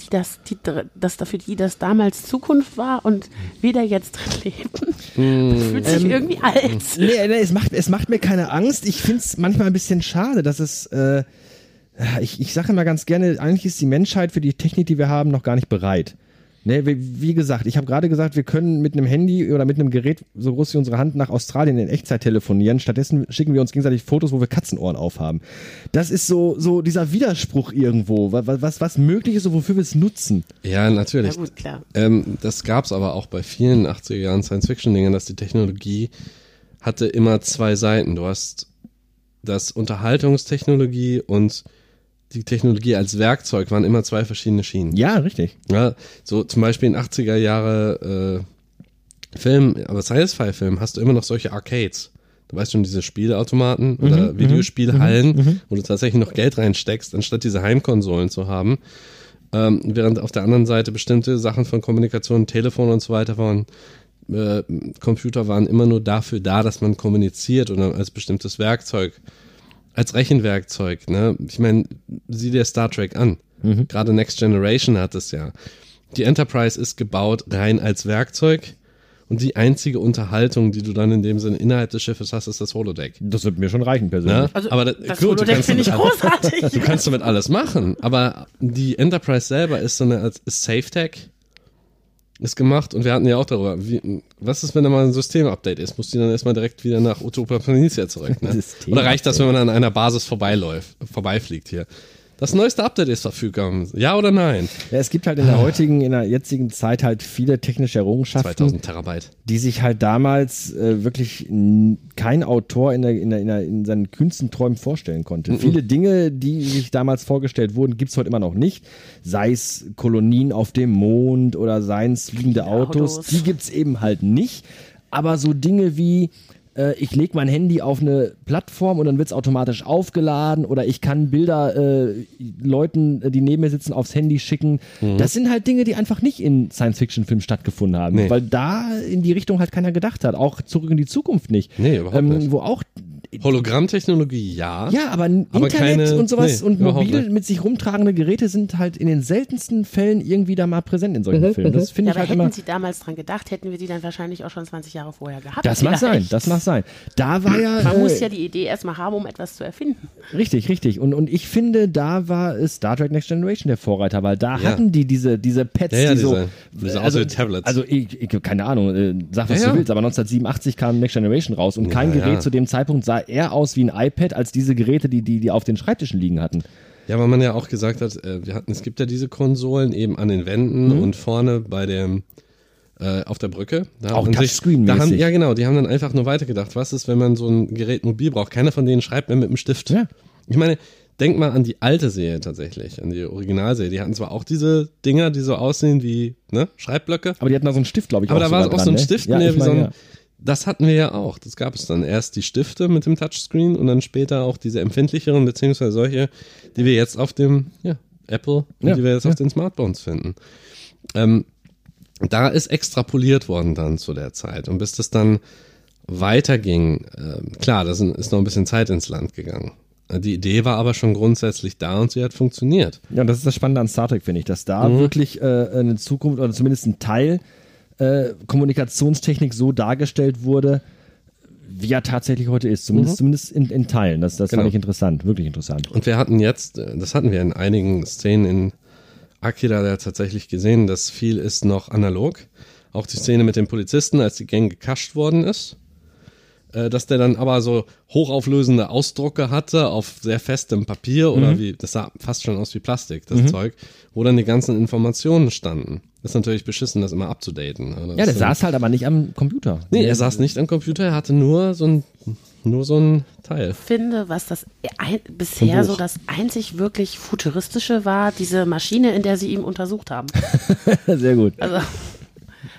die das, die, dass dafür die das damals Zukunft war und wir da jetzt drin leben? Fühlt sich Ähm, irgendwie alt. Nee, nee, es macht, es macht mir keine Angst. Ich finde es manchmal ein bisschen schade, dass es. Äh, ich, ich sage immer ganz gerne, eigentlich ist die Menschheit für die Technik, die wir haben, noch gar nicht bereit. Ne, wie, wie gesagt, ich habe gerade gesagt, wir können mit einem Handy oder mit einem Gerät so groß wie unsere Hand nach Australien in Echtzeit telefonieren. Stattdessen schicken wir uns gegenseitig Fotos, wo wir Katzenohren aufhaben. Das ist so, so dieser Widerspruch irgendwo, was, was, was möglich ist und wofür wir es nutzen. Ja, natürlich. Ja gut, klar. Ähm, das gab's aber auch bei vielen 80er Jahren Science-Fiction-Dingen, dass die Technologie hatte immer zwei Seiten. Du hast das Unterhaltungstechnologie und die Technologie als Werkzeug waren immer zwei verschiedene Schienen. Ja, richtig. Ja, so zum Beispiel in 80er Jahre äh, Film, aber Sci-Fi-Film hast du immer noch solche Arcades. Du weißt schon, diese Spieleautomaten oder Videospielhallen, wo du tatsächlich noch Geld reinsteckst, anstatt diese Heimkonsolen zu haben. Ähm, während auf der anderen Seite bestimmte Sachen von Kommunikation, Telefon und so weiter waren äh, Computer waren immer nur dafür da, dass man kommuniziert oder als bestimmtes Werkzeug, als Rechenwerkzeug. Ne? Ich meine, sieh dir Star Trek an. Mhm. Gerade Next Generation hat es ja. Die Enterprise ist gebaut rein als Werkzeug und die einzige Unterhaltung, die du dann in dem Sinne innerhalb des Schiffes hast, ist das Holodeck. Das wird mir schon reichen, persönlich. Ne? Also, aber das gut, du Holodeck kannst finde ich damit alles- großartig. Du kannst damit alles machen, aber die Enterprise selber ist so eine ist Safe Tech ist gemacht und wir hatten ja auch darüber, wie, was ist, wenn da mal ein Systemupdate ist? Muss die dann erstmal direkt wieder nach Utopia Planitia zurück? Ne? Oder reicht das, wenn man an einer Basis vorbeiläuft, vorbeifliegt hier? Das neueste Update ist verfügbar. Ja oder nein? Ja, es gibt halt in der heutigen, in der jetzigen Zeit halt viele technische Errungenschaften, 2000 Terabyte. die sich halt damals äh, wirklich kein Autor in, der, in, der, in, der, in seinen kühnsten Träumen vorstellen konnte. Viele Dinge, die sich damals vorgestellt wurden, gibt's heute immer noch nicht. Sei es Kolonien auf dem Mond oder seien es fliegende Autos. Autos. Die gibt's eben halt nicht. Aber so Dinge wie äh, ich lege mein Handy auf eine Plattform und dann wird's automatisch aufgeladen oder ich kann Bilder äh, Leuten, äh, die neben mir sitzen, aufs Handy schicken. Das sind halt Dinge, die einfach nicht in Science-Fiction-Filmen stattgefunden haben, Nee. weil da in die Richtung halt keiner gedacht hat. Auch zurück in die Zukunft nicht. Nee, überhaupt ähm, nicht. Wo auch Hologrammtechnologie, ja. ja, aber, Aber Internet keine- und sowas nee, und mobil mit sich rumtragende Geräte sind halt in den seltensten Fällen irgendwie da mal präsent in solchen Filmen. Das finde Ja, ich aber halt hätten immer. Sie damals dran gedacht, hätten wir die dann wahrscheinlich auch schon 20 Jahre vorher gehabt. Das mag sein, das mag sein. Da war ja. Man äh, muss ja die Idee erstmal haben, um etwas zu erfinden. Richtig, richtig. Und, und ich finde, da war Star Trek Next Generation der Vorreiter, weil da Ja. hatten die diese, diese Pads, Ja, ja, die so. diese- also, wie Tablets. Also, ich, ich, keine Ahnung, äh, sag was Ja, du ja. willst, aber 1987 kam Next Generation raus und kein Ja, Gerät ja. zu dem Zeitpunkt sah eher aus wie ein iPad als diese Geräte, die, die, die auf den Schreibtischen liegen hatten. Ja, weil man ja auch gesagt hat, äh, wir hatten, es gibt ja diese Konsolen eben an den Wänden Mhm. und vorne bei dem äh, auf der Brücke. Da Auch Touchscreen-mäßig. Ja, genau, die haben dann einfach nur weitergedacht. Was ist, wenn man so ein Gerät mobil braucht? Keiner von denen schreibt mehr mit dem Stift. Ja. Ich meine, denk mal an die alte Serie tatsächlich, an die Originalserie. Die hatten zwar auch diese Dinger, die so aussehen wie ne, Schreibblöcke, Aber die hatten da so einen Stift, glaube ich, aber da war auch so ein dran, ne? Stift, ja, ne, ich wie so mein, ein, ja. das hatten wir ja auch. Das gab es dann erst die Stifte mit dem Touchscreen und dann später auch diese empfindlicheren, beziehungsweise solche, die wir jetzt auf dem ja, Apple und Ja, die wir jetzt auf den Smartphones finden. Ähm, da ist extrapoliert worden dann zu der Zeit. Und bis das dann weiterging, ähm, klar, da ist noch ein bisschen Zeit ins Land gegangen. Die Idee war aber schon grundsätzlich da und sie hat funktioniert. Ja, und das ist das Spannende an Star Trek, finde ich, dass da Mhm. wirklich äh, eine Zukunft oder zumindest ein Teil äh, Kommunikationstechnik so dargestellt wurde, wie er tatsächlich heute ist. Zumindest, zumindest in, in Teilen. Das, das Mhm. Genau. fand ich interessant, wirklich interessant. Und wir hatten jetzt, äh, das hatten wir in einigen Szenen in Akira ja tatsächlich gesehen, dass viel ist noch analog. Auch die Szene mit dem Polizisten, als die Gang gekascht worden ist. Äh, Dass der dann aber so hochauflösende Ausdrucke hatte auf sehr festem Papier oder Mhm. wie, das sah fast schon aus wie Plastik, das Zeug, wo dann die ganzen Informationen standen. Das ist natürlich beschissen, das immer abzudaten. Ja, der saß halt aber nicht am Computer. Nee, er saß nicht am Computer, er hatte nur so ein, nur so ein Teil. finde, was das ein, bisher so das einzig wirklich futuristische war, diese Maschine, in der sie ihn untersucht haben. Sehr gut. Also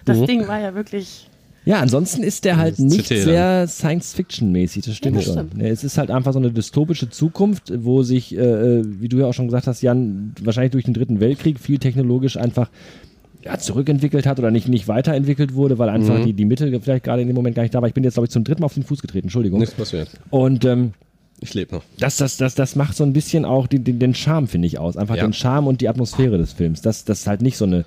das Ding war ja wirklich. Ja, ansonsten ist der halt nicht CT sehr Science-Fiction-mäßig, das stimmt Ja, das schon. stimmt. Es ist halt einfach so eine dystopische Zukunft, wo sich, äh, wie du ja auch schon gesagt hast, Jan, wahrscheinlich durch den Dritten Weltkrieg viel technologisch einfach ja, zurückentwickelt hat oder nicht, nicht weiterentwickelt wurde, weil einfach die, die Mittel vielleicht gerade in dem Moment gar nicht da war. Ich bin jetzt, glaube ich, zum dritten Mal auf den Fuß getreten, Entschuldigung. Nichts passiert. Und ähm, Ich lebe noch. das, das, das, das macht so ein bisschen auch den, den, den Charme, finde ich, aus. Einfach Ja. den Charme und die Atmosphäre des Films. Dass das halt nicht so eine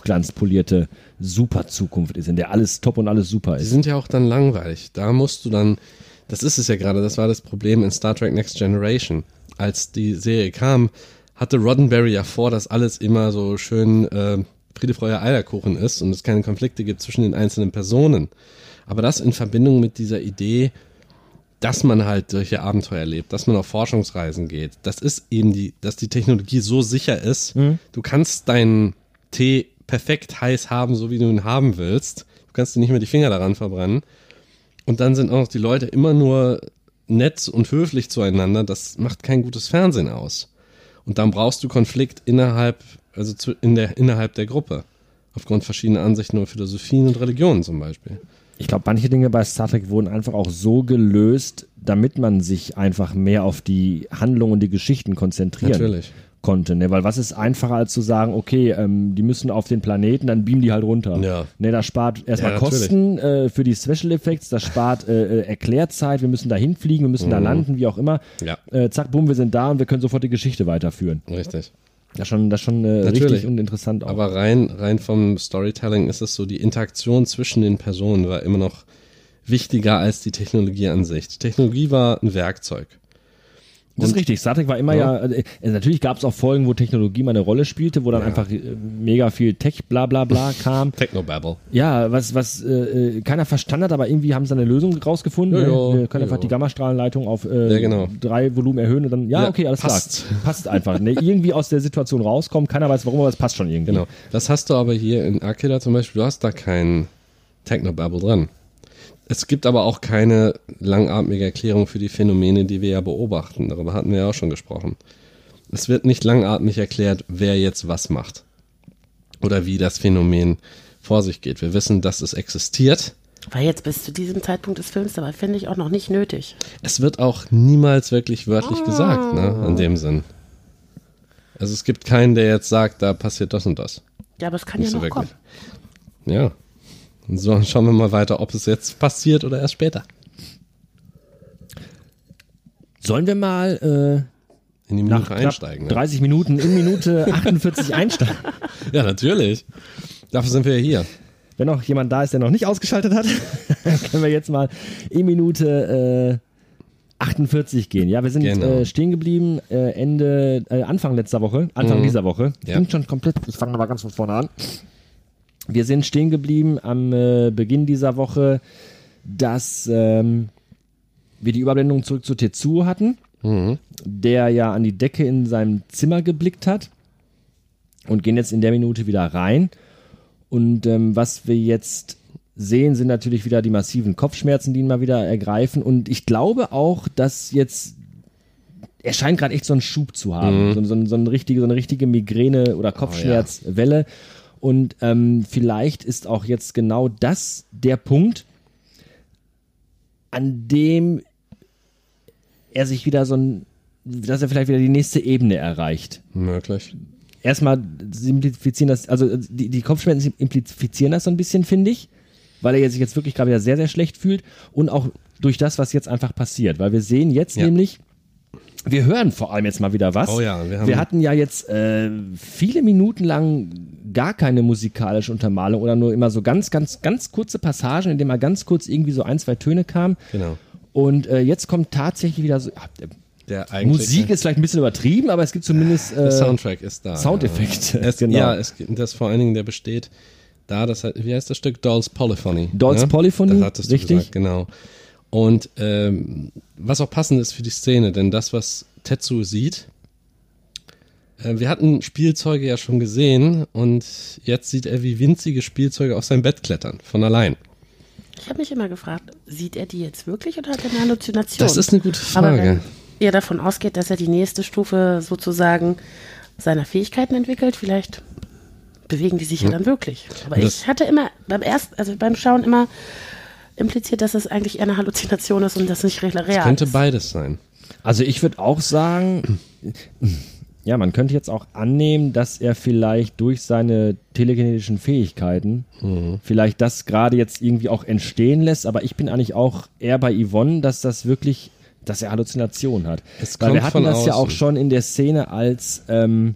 hochglanzpolierte Super-Zukunft ist, in der alles top und alles super Die ist. sind ja auch dann langweilig. Da musst du dann, das ist es ja gerade, das war das Problem in Star Trek Next Generation. Als die Serie kam, hatte Roddenberry ja vor, dass alles immer so schön äh, Friede, Freude, Eierkuchen ist und es keine Konflikte gibt zwischen den einzelnen Personen. Aber das in Verbindung mit dieser Idee, dass man halt solche Abenteuer erlebt, dass man auf Forschungsreisen geht. Das ist eben die, dass die Technologie so sicher ist. Du kannst deinen Tee perfekt heiß haben, so wie du ihn haben willst. Du kannst dir nicht mehr die Finger daran verbrennen. Und dann sind auch noch die Leute immer nur nett und höflich zueinander. Das macht kein gutes Fernsehen aus. Und dann brauchst du Konflikt innerhalb, also zu, in der, innerhalb der Gruppe. Aufgrund verschiedener Ansichten über Philosophien und Religionen zum Beispiel. Ich glaube, manche Dinge bei Star Trek wurden einfach auch so gelöst, damit man sich einfach mehr auf die Handlung und die Geschichten konzentrieren Natürlich. konnte. Ne? Weil was ist einfacher als zu sagen, okay, ähm, die müssen auf den Planeten, dann beamen die halt runter. Ja. Ne, das spart erstmal Ja. Kosten äh, für die Special Effects, das spart äh, äh, Erklärzeit, wir müssen da hinfliegen, wir müssen da landen, wie auch immer. Mhm. Ja. Äh, zack, bumm, wir sind da und wir können sofort die Geschichte weiterführen. Richtig. Das ist schon, das ist schon äh, Natürlich. richtig und interessant auch. Aber rein, rein vom Storytelling ist es so, die Interaktion zwischen den Personen war immer noch wichtiger als die Technologie an sich. Die Technologie war ein Werkzeug. Das ist richtig. Star Trek war immer ja, äh, natürlich gab es auch Folgen, wo Technologie mal eine Rolle spielte, wo dann einfach äh, mega viel Tech bla bla bla kam. Technobabble. Ja, was, was äh, äh, keiner verstanden hat, aber irgendwie haben sie eine Lösung rausgefunden. Ja, ne? ja, Wir können ja, einfach ja. die Gammastrahlenleitung auf äh, Ja, genau. drei Volumen erhöhen und dann, ja, Ja, okay, alles passt. klar. Passt einfach. Ne? Irgendwie aus der Situation rauskommen, keiner weiß warum, aber es passt schon irgendwie. Genau. Das hast du aber hier in Akira zum Beispiel, du hast da keinen Technobabble dran. Es gibt aber auch keine langatmige Erklärung für die Phänomene, die wir ja beobachten. Darüber hatten wir ja auch schon gesprochen. Es wird nicht langatmig erklärt, wer jetzt was macht. Oder wie das Phänomen vor sich geht. Wir wissen, dass es existiert. War jetzt bis zu diesem Zeitpunkt des Films aber finde ich auch noch nicht nötig. Es wird auch niemals wirklich wörtlich gesagt, ne? In dem Sinn. Also es gibt keinen, der jetzt sagt, da passiert das und das. Ja, aber es kann Nicht ja so noch kommen. wirklich. Ja. Und so, schauen wir mal weiter, ob es jetzt passiert oder erst später. Sollen wir mal In die äh, nach Minute knapp einsteigen. Ne? 30 Minuten in Minute 48 einsteigen? Ja, natürlich. Dafür sind wir ja hier. Wenn noch jemand da ist, der noch nicht ausgeschaltet hat, können wir jetzt mal in Minute äh, 48 gehen. Ja, wir sind Genau. äh, stehen geblieben äh, Ende, äh, Anfang letzter Woche, Anfang dieser Woche. Ich Mhm. Ja. bin schon komplett, ich fange nochmal ganz von vorne an. Wir sind stehen geblieben am äh, Beginn dieser Woche, dass ähm, wir die Überblendung zurück zu Tetsuo hatten, Mhm. der ja an die Decke in seinem Zimmer geblickt hat und gehen jetzt in der Minute wieder rein. Und ähm, was wir jetzt sehen, sind natürlich wieder die massiven Kopfschmerzen, die ihn mal wieder ergreifen. Und ich glaube auch, dass jetzt er scheint gerade echt so einen Schub zu haben, so, so, so, eine richtige, so eine richtige Migräne oder Kopfschmerzwelle. Und ähm, vielleicht ist auch jetzt genau das der Punkt, an dem er sich wieder so ein, dass er vielleicht wieder die nächste Ebene erreicht Möglich. erstmal simplifizieren das, also die, die Kopfschmerzen implizieren das so ein bisschen, finde ich, weil er sich jetzt wirklich gerade wieder sehr, sehr schlecht fühlt und auch durch das, was jetzt einfach passiert, weil wir sehen jetzt Ja. nämlich, wir hören vor allem jetzt mal wieder was. Oh ja, wir haben- wir hatten ja jetzt äh, viele Minuten lang gar keine musikalische Untermalung oder nur immer so ganz, ganz, ganz kurze Passagen, in denen mal ganz kurz irgendwie so ein, zwei Töne kamen. Genau. Und äh, jetzt kommt tatsächlich wieder so. ja, Der eigentliche, Musik ist vielleicht ein bisschen übertrieben, aber es gibt zumindest. Äh, der Soundtrack ist da. Soundeffekte, Ja, es, genau. ja es, das vor allen Dingen, der besteht da, das wie heißt das Stück? Dolls Polyphony. Dolls ne? Polyphony, Das hattest du richtig. Gesagt, genau. Und ähm, was auch passend ist für die Szene, denn das, was Tetsu sieht, äh, wir hatten Spielzeuge ja schon gesehen und jetzt sieht er, wie winzige Spielzeuge auf sein Bett klettern, von allein. Ich habe mich immer gefragt, sieht er die jetzt wirklich oder hat er eine Halluzination? Das ist eine gute Aber Frage. wenn ihr davon ausgeht, dass er die nächste Stufe sozusagen seiner Fähigkeiten entwickelt, vielleicht bewegen die sich ja dann wirklich. Aber das- ich hatte immer beim ersten, also beim Schauen immer impliziert, dass es eigentlich eher eine Halluzination ist und das nicht real Es könnte ist. beides sein. Also ich würde auch sagen, ja, man könnte jetzt auch annehmen, dass er vielleicht durch seine telekinetischen Fähigkeiten vielleicht das gerade jetzt irgendwie auch entstehen lässt, aber ich bin eigentlich auch eher bei Yvonne, dass das wirklich, dass er Halluzinationen hat. Es Weil wir hatten von das ja auch außen. schon in der Szene, als ähm,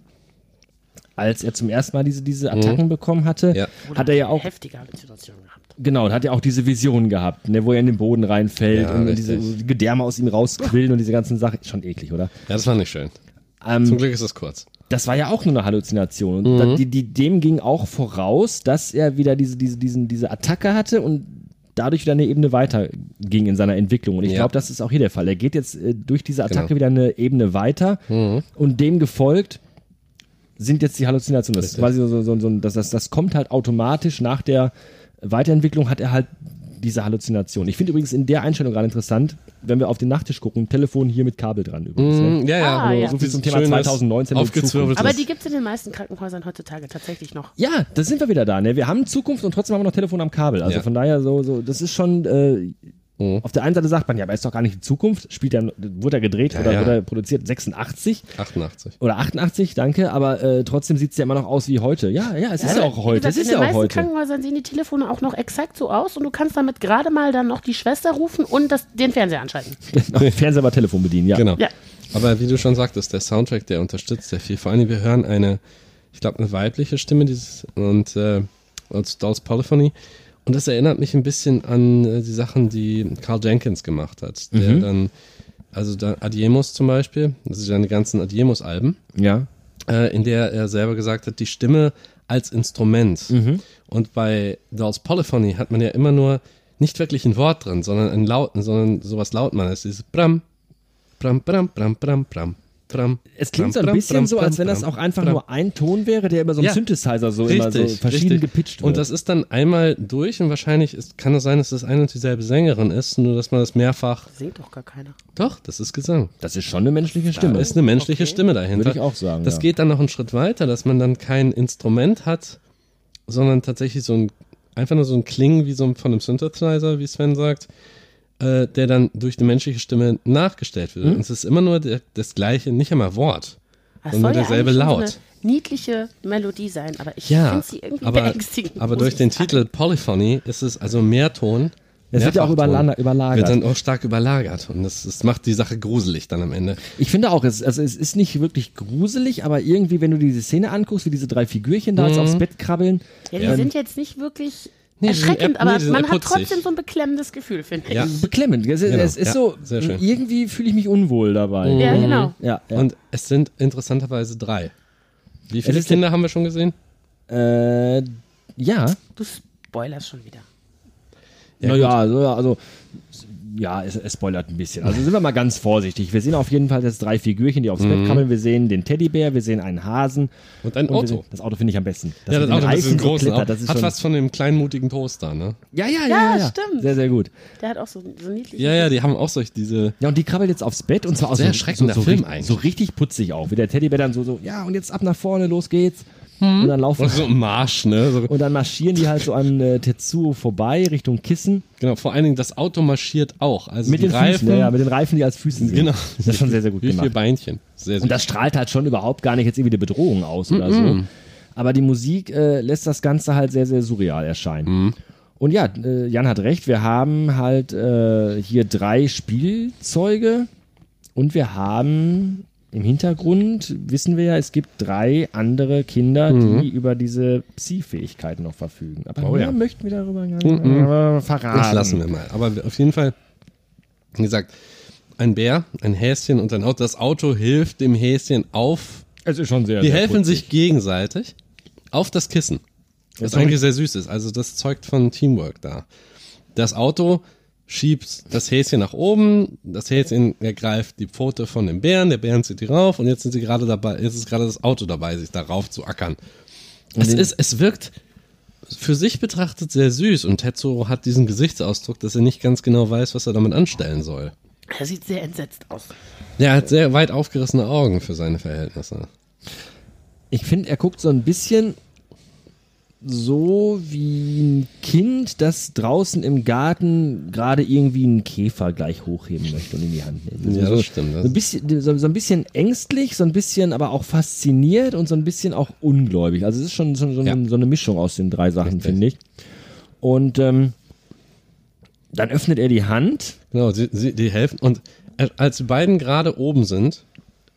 als er zum ersten Mal diese, diese Attacken bekommen hatte, Ja. Hat er ja auch heftige Halluzinationen. Genau, und hat ja auch diese Vision gehabt, ne, wo er in den Boden reinfällt Ja, und richtig. diese Gedärme aus ihm rausquillen und diese ganzen Sachen. Schon eklig, oder? Ja, das war nicht schön. Ähm, Zum Glück ist es kurz. das war ja auch nur eine Halluzination. Und da, die, die, dem ging auch voraus, dass er wieder diese, diese, diesen, diese Attacke hatte und dadurch wieder eine Ebene weiter ging in seiner Entwicklung. Und ich Ja. glaube, das ist auch hier der Fall. Er geht jetzt äh, durch diese Attacke Genau. wieder eine Ebene weiter und dem gefolgt sind jetzt die Halluzinationen. Das, ist quasi so, so, so, das, das, das kommt halt automatisch nach der Weiterentwicklung hat er halt diese Halluzination. Ich finde übrigens in der Einstellung gerade interessant, wenn wir auf den Nachttisch gucken, Telefon hier mit Kabel dran übrigens. Ne? Mm, ja, ja. Ah, ja. So viel zum Thema schönes, 2019 und Aufgezwirbeltes. Aber die gibt es in den meisten Krankenhäusern heutzutage tatsächlich noch. Ja, da sind wir wieder da. Ne? Wir haben Zukunft und trotzdem haben wir noch Telefon am Kabel. Also Ja. von daher so, so, das ist schon, äh, Auf der einen Seite sagt man, ja, aber ist doch gar nicht die Zukunft. Spielt ja, wurde er gedreht oder ja. wurde er produziert 86 88. oder 88, danke, aber äh, trotzdem sieht es ja immer noch aus wie heute. Ja, ja, es ist ja auch heute. gesagt, Es ist in den ja auch meisten heute. Krankenhäusern sehen die Telefone auch noch exakt so aus und du kannst damit gerade mal dann noch die Schwester rufen und das, den Fernseher anschalten. Genau, Fernseher aber Telefon bedienen, ja. Genau. Ja. Aber wie du schon sagtest, der Soundtrack, der unterstützt sehr viel. Vor allem, wir hören eine, ich glaube, eine weibliche Stimme dieses und äh, als Dolls Polyphony. Und das erinnert mich ein bisschen an äh, die Sachen, die Carl Jenkins gemacht hat. Der dann, also da Adiemos zum Beispiel, das sind seine ganzen Adiemos-Alben, Ja. äh, in der er selber gesagt hat, die Stimme als Instrument. Und bei Dolls Polyphony hat man ja immer nur nicht wirklich ein Wort drin, sondern ein Lauten, sondern sowas Lautmannes. Dieses Bram, Bram, Bram, Bram, Bram, Bram, Bram. Es klingt so ein bisschen Bram, so, als wenn das auch einfach nur ein Ton wäre, der über so einem Ja. Synthesizer so immer so verschieden richtig. gepitcht wird. Und das ist dann einmal durch und wahrscheinlich ist, kann es sein, dass das eine und dieselbe Sängerin ist, nur dass man das mehrfach. Singt doch gar keiner. Doch, das ist Gesang. das ist schon eine menschliche Da Stimme. ist eine menschliche Stimme dahinter. Würde ich auch sagen, Das ja. geht dann noch einen Schritt weiter, dass man dann kein Instrument hat, sondern tatsächlich so ein, einfach nur so ein Klingen wie so ein, von einem Synthesizer, wie Sven sagt, äh, der dann durch die menschliche Stimme nachgestellt Hm? wird. Und es ist immer nur der, das gleiche, nicht einmal Wort. Das soll nur ja derselbe schon Laut. Niedliche Melodie sein, aber ich Ja, finde sie irgendwie aber, beängstigend. aber durch den sagen. Titel Polyphony ist es also Mehrton. Es wird ja auch überla- überlagert. Wird dann auch stark überlagert. Und das, das macht die Sache gruselig dann am Ende. Ich finde auch, es, also es ist nicht wirklich gruselig, aber irgendwie, wenn du diese Szene anguckst, wie diese drei Figürchen da jetzt aufs Bett krabbeln, Ja, die Ähm, sind jetzt nicht wirklich Nee, erschreckend, nee, aber sind man hat trotzdem so ein beklemmendes Gefühl, finde ich. Ja. beklemmend. Es, Genau, es ist ja, so, sehr schön. irgendwie fühle ich mich unwohl dabei. Ja, genau. Ja, ja. Und es sind interessanterweise drei. Wie viele Kinder haben wir schon gesehen? äh, ja. Du spoilerst schon wieder. Ja, naja, also, also ja, es, es spoilert ein bisschen. Also sind wir mal ganz vorsichtig. Wir sehen auf jeden Fall jetzt drei Figürchen, die aufs Mhm. Bett krabbeln. Wir sehen den Teddybär, wir sehen einen Hasen. Und ein Und Auto. sehen, das Auto finde ich am besten. ja, das mit den Auto großen klettert, Auto. das ist Hat schon, was von dem kleinmutigen Toaster, ne? Ja, ja, ja, Ja, ja, stimmt. Sehr, sehr gut. Der hat auch so, so niedliche. Ja, ja, die haben auch solch diese. Ja, und die krabbelt jetzt aufs Bett und zwar aus sehr so, so, so, Film richtig- eigentlich. so richtig putzig auch. Wie der Teddybär dann so, so, ja, und jetzt ab nach vorne, los geht's. Hm. Und dann laufen So ein Marsch, ne? So, und dann marschieren die halt so an äh, Tetsuo vorbei Richtung Kissen. genau, vor allen Dingen das Auto marschiert auch. Also Mit die den Reifen. Füßen, ja, mit den Reifen, die als Füßen sind. Genau. Das ist schon sehr, sehr gut Wie viele gemacht. Beinchen. Sehr, sehr Und das strahlt halt schon überhaupt gar nicht jetzt irgendwie eine Bedrohung aus oder so. Aber die Musik äh, lässt das Ganze halt sehr, sehr surreal erscheinen. Und ja, äh, Jan hat recht, wir haben halt äh, hier drei Spielzeuge und wir haben im Hintergrund, wissen wir ja, es gibt drei andere Kinder, die über diese Psi-Fähigkeiten noch verfügen. Aber Oh mehr ja. möchten wir darüber gar nicht äh, verraten. Das lassen wir mal. Aber auf jeden Fall, wie gesagt, ein Bär, ein Häschen und ein Auto. Das Auto hilft dem Häschen auf. Es ist schon sehr, Die sehr helfen putzig. sich gegenseitig auf das Kissen. Was ist eigentlich sehr süß ist. Also das zeugt von Teamwork da. Das Auto schiebt das Häschen nach oben, das Häschen ergreift die Pfote von dem Bären, der Bären zieht die rauf und jetzt sind sie gerade dabei, jetzt ist gerade das Auto dabei, sich darauf zu ackern. Es den- ist, es wirkt für sich betrachtet sehr süß und Tetsuo hat diesen Gesichtsausdruck, dass er nicht ganz genau weiß, was er damit anstellen soll. Er sieht sehr entsetzt aus. Er hat sehr weit aufgerissene Augen für seine Verhältnisse. Ich finde, er guckt so ein bisschen so wie ein Kind, das draußen im Garten gerade irgendwie einen Käfer gleich hochheben möchte und in die Hand nehmen. Ja, so, das stimmt. So ein, bisschen, so, so ein bisschen ängstlich, so ein bisschen aber auch fasziniert und so ein bisschen auch ungläubig. Also es ist schon so, so, Ja. eine, so eine Mischung aus den drei Sachen, finde ich. Und ähm, dann öffnet er die Hand. Genau, sie, sie, die helfen. Und als die beiden gerade oben sind,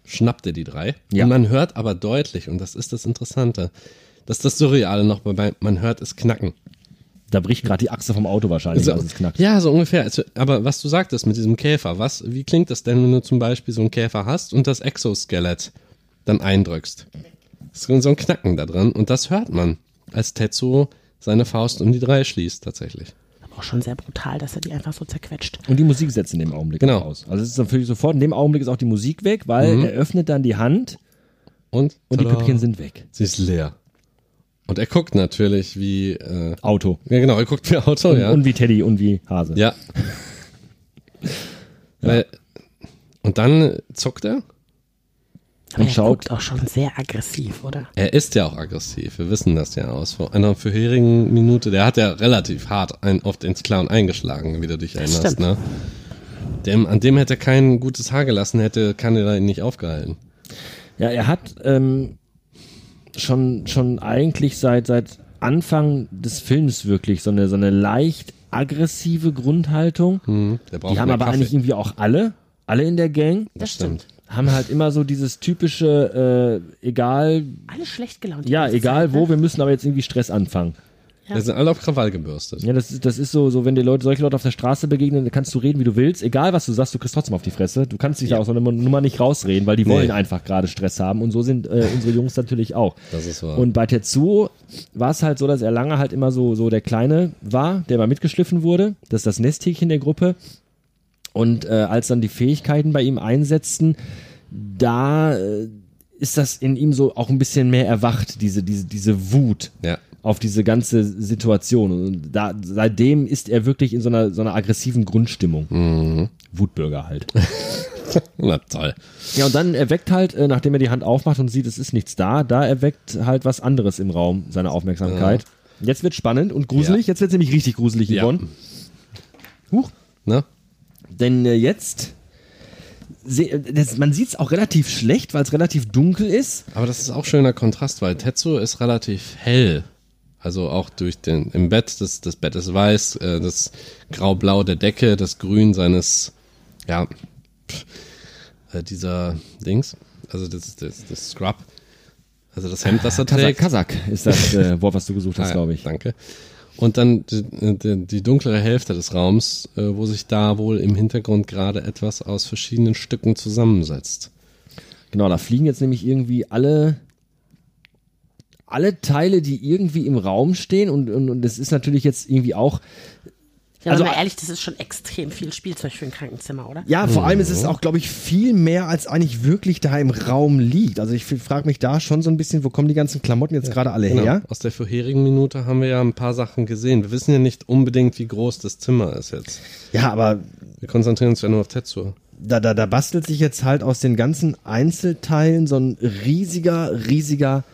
schnappt er die drei. Ja. Und man hört aber deutlich, und das ist das Interessante, dass das Surreale noch dabei, man hört es knacken. Da bricht gerade die Achse vom Auto wahrscheinlich, So, als es knackt. ja, so ungefähr. Also, aber was du sagtest mit diesem Käfer, was, wie klingt das denn, wenn du zum Beispiel so einen Käfer hast und das Exoskelett dann eindrückst? Es ist so ein Knacken da dran und das hört man, als Tetsuo seine Faust um die drei schließt tatsächlich. Aber auch schon sehr brutal, dass er die einfach so zerquetscht. Und die Musik setzt in dem Augenblick Genau. aus. Also es ist natürlich sofort, in dem Augenblick ist auch die Musik weg, weil er öffnet dann die Hand Und, und die Püppchen sind weg. Sie ist leer. Und er guckt natürlich wie, äh, Auto. ja genau, er guckt wie Auto, Und, ja. und wie Teddy und wie Hase. ja. Weil, und dann zuckt er Aber und er schaut. guckt auch schon sehr aggressiv, oder? Er ist ja auch aggressiv, wir wissen das ja aus vor einer vorherigen Minute. Der hat ja relativ hart ein, oft ins Clown eingeschlagen, wie du dich erinnerst. stimmt. Ne? Dem, an dem hätte er kein gutes Haar gelassen, hätte Kaneda ihn nicht aufgehalten. Ja, er hat ähm, schon, schon eigentlich seit, seit Anfang des Films wirklich so eine, so eine leicht aggressive Grundhaltung. Hm, braucht Die haben aber Kaffee. eigentlich irgendwie auch alle, alle in der Gang. Das stimmt. Haben halt immer so dieses typische, äh, egal, Alle schlecht gelaunt. ja, egal Zeit, wo, ne? wir müssen aber jetzt irgendwie Stress anfangen. Wir sind alle auf Krawall gebürstet. Ja, das ist, das ist so, so, wenn dir Leute, solche Leute auf der Straße begegnen, dann kannst du reden, wie du willst. Egal, was du sagst, du kriegst trotzdem auf die Fresse. Du kannst dich da aus so einer Nummer nicht rausreden, weil die wollen Nee. einfach gerade Stress haben. Und so sind äh, unsere Jungs natürlich auch. Das ist wahr. Und bei Tetsuo war es halt so, dass er lange halt immer so, so der Kleine war, der mal mitgeschliffen wurde. Das ist das Nesthäkchen der Gruppe. Und äh, als dann die Fähigkeiten bei ihm einsetzten, da äh, ist das in ihm so auch ein bisschen mehr erwacht, diese, diese, diese Wut ja. Auf diese ganze Situation. Und da, seitdem ist er wirklich in so einer, so einer aggressiven Grundstimmung. Wutbürger halt. Na toll. Ja, und dann erweckt halt, äh, nachdem er die Hand aufmacht und sieht, es ist nichts da, da erweckt halt was anderes im Raum seine Aufmerksamkeit. Jetzt wird spannend und gruselig. Ja. Jetzt wird nämlich richtig gruselig, Ja. Yvonne. Huch. Ne? Denn äh, jetzt, äh, das, man sieht es auch relativ schlecht, weil es relativ dunkel ist. Aber das ist auch schöner Kontrast, weil Tetsuo ist relativ hell. Also auch durch den, im Bett, das, das Bett ist weiß, äh, das grau-blau der Decke, das Grün seines, ja, pff, äh, dieser Dings, also das, das, das Scrub, also das Hemd, das er trägt. Kasach ist das äh, Wort, was du gesucht hast, Ah, glaube ich. Danke. Und dann die, die, die dunklere Hälfte des Raums, äh, wo sich da wohl im Hintergrund gerade etwas aus verschiedenen Stücken zusammensetzt. Genau, da fliegen jetzt nämlich irgendwie alle alle Teile, die irgendwie im Raum stehen und, und, und das ist natürlich jetzt irgendwie auch Ja, Also- mal ehrlich, das ist schon extrem viel Spielzeug für ein Krankenzimmer, oder? Ja, vor allem ist es auch, glaube ich, viel mehr, als eigentlich wirklich da im Raum liegt. Also ich frage mich da schon so ein bisschen, wo kommen die ganzen Klamotten jetzt gerade alle Genau. her? Aus der vorherigen Minute haben wir ja ein paar Sachen gesehen. Wir wissen ja nicht unbedingt, wie groß das Zimmer ist jetzt. Ja, aber Wir konzentrieren uns ja nur auf Tetsuo. da, da, da bastelt sich jetzt halt aus den ganzen Einzelteilen so ein riesiger, riesiger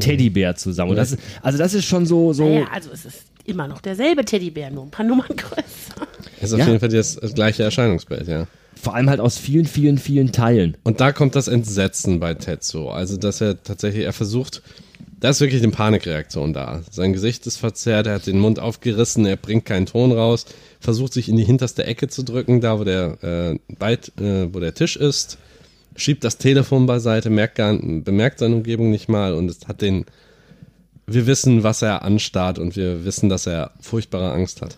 Teddybär zusammen. Und das ist, also das ist schon so, so Naja, also es ist immer noch derselbe Teddybär, nur ein paar Nummern größer. Ist auf Ja. jeden Fall das, das gleiche Erscheinungsbild, ja. vor allem halt aus vielen, vielen, vielen Teilen. Und da kommt das Entsetzen bei Tetsuo. Also, dass er tatsächlich, er versucht, da ist wirklich eine Panikreaktion da. Sein Gesicht ist verzerrt, er hat den Mund aufgerissen, er bringt keinen Ton raus, versucht sich in die hinterste Ecke zu drücken, da wo der, äh, Beit, äh, wo der Tisch ist, schiebt das Telefon beiseite, merkt gar, bemerkt seine Umgebung nicht mal und es hat den, wir wissen, was er anstarrt und wir wissen, dass er furchtbare Angst hat.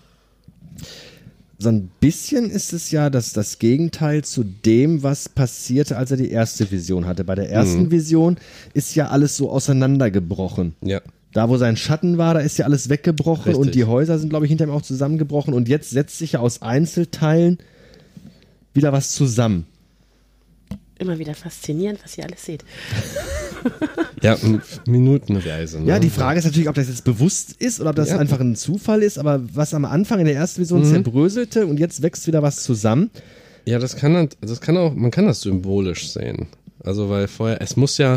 so ein bisschen ist es ja das, das Gegenteil zu dem, was passierte, als er die erste Vision hatte. Bei der ersten Mhm. Vision ist ja alles so auseinandergebrochen. Ja. Da, wo sein Schatten war, da ist ja alles weggebrochen Richtig. und die Häuser sind, glaube ich, hinter ihm auch zusammengebrochen. Und jetzt setzt sich ja aus Einzelteilen wieder was zusammen. Immer wieder faszinierend, was ihr alles seht. Ja, m- Minutenweise. Ne? Ja, die Frage ist natürlich, ob das jetzt bewusst ist oder ob das Ja. einfach ein Zufall ist. Aber was am Anfang in der ersten Vision zerbröselte und jetzt wächst wieder was zusammen. Ja, das kann, das kann auch, man kann das symbolisch sehen. Also, weil vorher, es muss ja,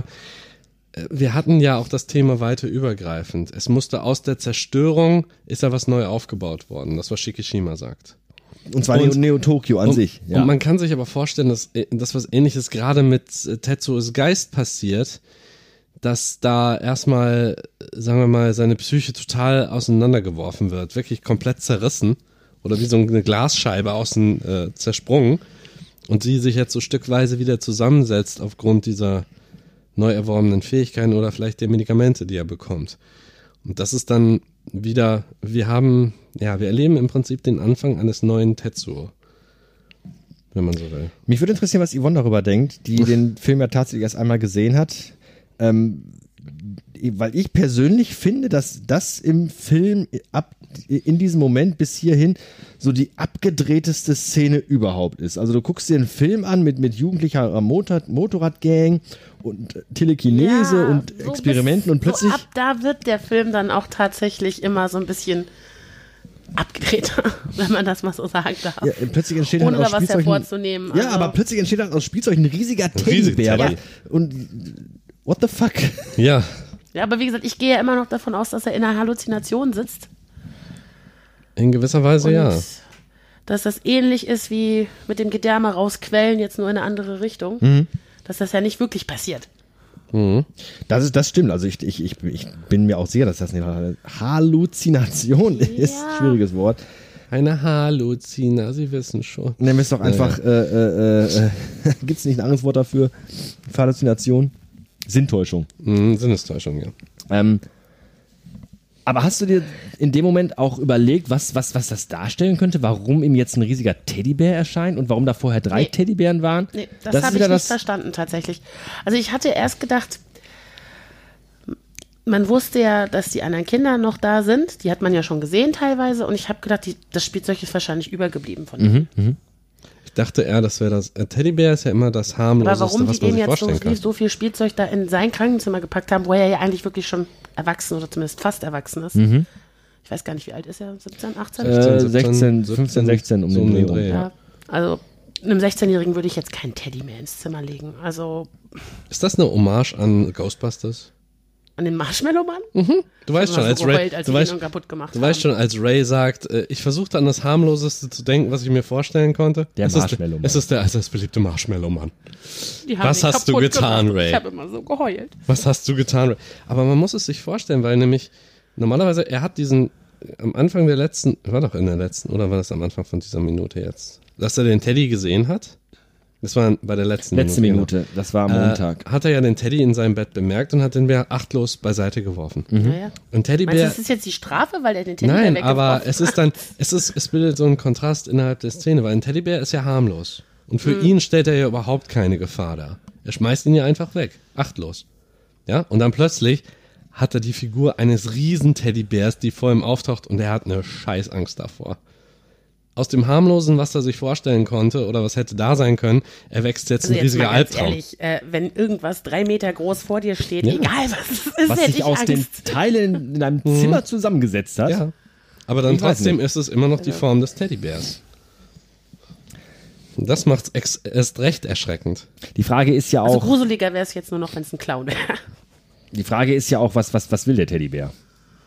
äh, wir hatten ja auch das Thema weiter übergreifend. Es musste aus der Zerstörung, ist ja was neu aufgebaut worden, das was Shikishima sagt. Und zwar Und- Neo Tokio an und, sich. Und man kann sich aber vorstellen, dass äh, das was ähnliches gerade mit äh, Tetsuos Geist passiert, dass da erstmal, sagen wir mal, seine Psyche total auseinandergeworfen wird, wirklich komplett zerrissen oder wie so eine Glasscheibe außen äh, zersprungen und sie sich jetzt so stückweise wieder zusammensetzt aufgrund dieser neu erworbenen Fähigkeiten oder vielleicht der Medikamente, die er bekommt. Und das ist dann wieder, wir haben, ja, wir erleben im Prinzip den Anfang eines neuen Tetsuo. Wenn man so will. Mich würde interessieren, was Yvonne darüber denkt, die den Film ja tatsächlich erst einmal gesehen hat. Ähm, weil ich persönlich finde, dass das im Film ab in diesem Moment bis hierhin so die abgedrehteste Szene überhaupt ist. Also du guckst dir einen Film an mit, mit jugendlicher Motor, Motorradgang und Telekinese Ja, und so Experimenten bis- und plötzlich So ab da wird der Film dann auch tatsächlich immer so ein bisschen abgedrehter, wenn man das mal so sagen darf. Ja, plötzlich entsteht Ohne halt da aus was Spielzeug ein- hervorzunehmen. Ja, also- aber plötzlich entsteht halt aus Spielzeug ein riesiger Teddybär. Teddy. wa? Und what the fuck? Ja, Ja, aber wie gesagt, ich gehe ja immer noch davon aus, dass er in einer Halluzination sitzt. in gewisser Weise Und ja. dass das ähnlich ist wie mit dem Gedärme rausquellen, jetzt nur in eine andere Richtung. Mhm. Dass das ja nicht wirklich passiert. Das, ist, das stimmt. Also ich, ich, ich, ich bin mir auch sicher, dass das eine Halluzination ist. Ja. Schwieriges Wort. Eine Halluzina, Sie wissen schon. Nennen wir es doch einfach, äh, äh, äh, gibt es nicht ein anderes Wort dafür? Für Halluzination? Sinntäuschung. Mhm, Sinnestäuschung, ja. Ähm, aber hast du dir in dem Moment auch überlegt, was, was, was das darstellen könnte? Warum ihm jetzt ein riesiger Teddybär erscheint und warum da vorher drei Nee. Teddybären waren? Nee, das, ist habe ich nicht verstanden tatsächlich. Also ich hatte erst gedacht, man wusste ja, dass die anderen Kinder noch da sind. Die hat man ja schon gesehen teilweise. Und ich habe gedacht, die, das Spielzeug ist wahrscheinlich übergeblieben von Mhm. Ich dachte eher, das wäre das. Äh, Teddybär ist ja immer das Aber harmloseste, warum die was man dem sich jetzt so, vorstellen kann. so viel Spielzeug da in sein Krankenzimmer gepackt haben, wo er ja eigentlich wirklich schon erwachsen oder zumindest fast erwachsen ist. Mhm. Ich weiß gar nicht, wie alt ist er? 17, 18? Äh, 17, 16, 15, 16 um so den Dreh ja. ja. Also einem 16-Jährigen würde ich jetzt keinen Teddy mehr ins Zimmer legen. Also Ist das eine Hommage an Ghostbusters? An den Marshmallow-Mann? Du weißt schon, als Ray, als du weißt, nun kaputt gemacht du weißt schon, als Ray sagt, äh, ich versuchte an das harmloseste zu denken, was ich mir vorstellen konnte. Der Marshmallow-Mann. Es ist der allseits beliebte Marshmallow-Mann. Was hast du getan, gemacht. Ray? Ich habe immer so geheult. Was hast du getan? Ray? Aber man muss es sich vorstellen, weil nämlich normalerweise, er hat diesen, am Anfang der letzten, war doch in der letzten, oder war das am Anfang von dieser Minute jetzt? Dass er den Teddy gesehen hat? Das war bei der letzten Letzte Minute. Minute, das war am genau. Montag. Äh, hat er ja den Teddy in seinem Bett bemerkt und hat den Bär achtlos beiseite geworfen. Mhm. Naja. Und Meinst du, Teddybär. das ist jetzt die Strafe, weil er den Teddy Nein, weggeworfen aber hat? es ist dann, es ist, es bildet so einen Kontrast innerhalb der Szene, weil ein Teddybär ist ja harmlos. Und für ihn stellt er ja überhaupt keine Gefahr dar. Er schmeißt ihn ja einfach weg. Achtlos. Ja, und dann plötzlich hat er die Figur eines riesen Teddybärs, die vor ihm auftaucht und er hat eine Scheißangst davor. Aus dem harmlosen, was er sich vorstellen konnte oder was hätte da sein können, erwächst jetzt Also ein jetzt riesiger mal ganz Albtraum. ehrlich, äh, wenn irgendwas drei Meter groß vor dir steht, Ja. egal was es ist, Was hätte sich ich aus den Angst. Teilen in einem Zimmer zusammengesetzt hat. Ja. Aber dann Ich trotzdem ist es immer noch die Form des Teddybärs. Und das macht es erst recht erschreckend. Die Frage ist ja Also auch, gruseliger wäre es jetzt nur noch, wenn es ein Clown wäre. die Frage ist ja auch, was, was, was will der Teddybär?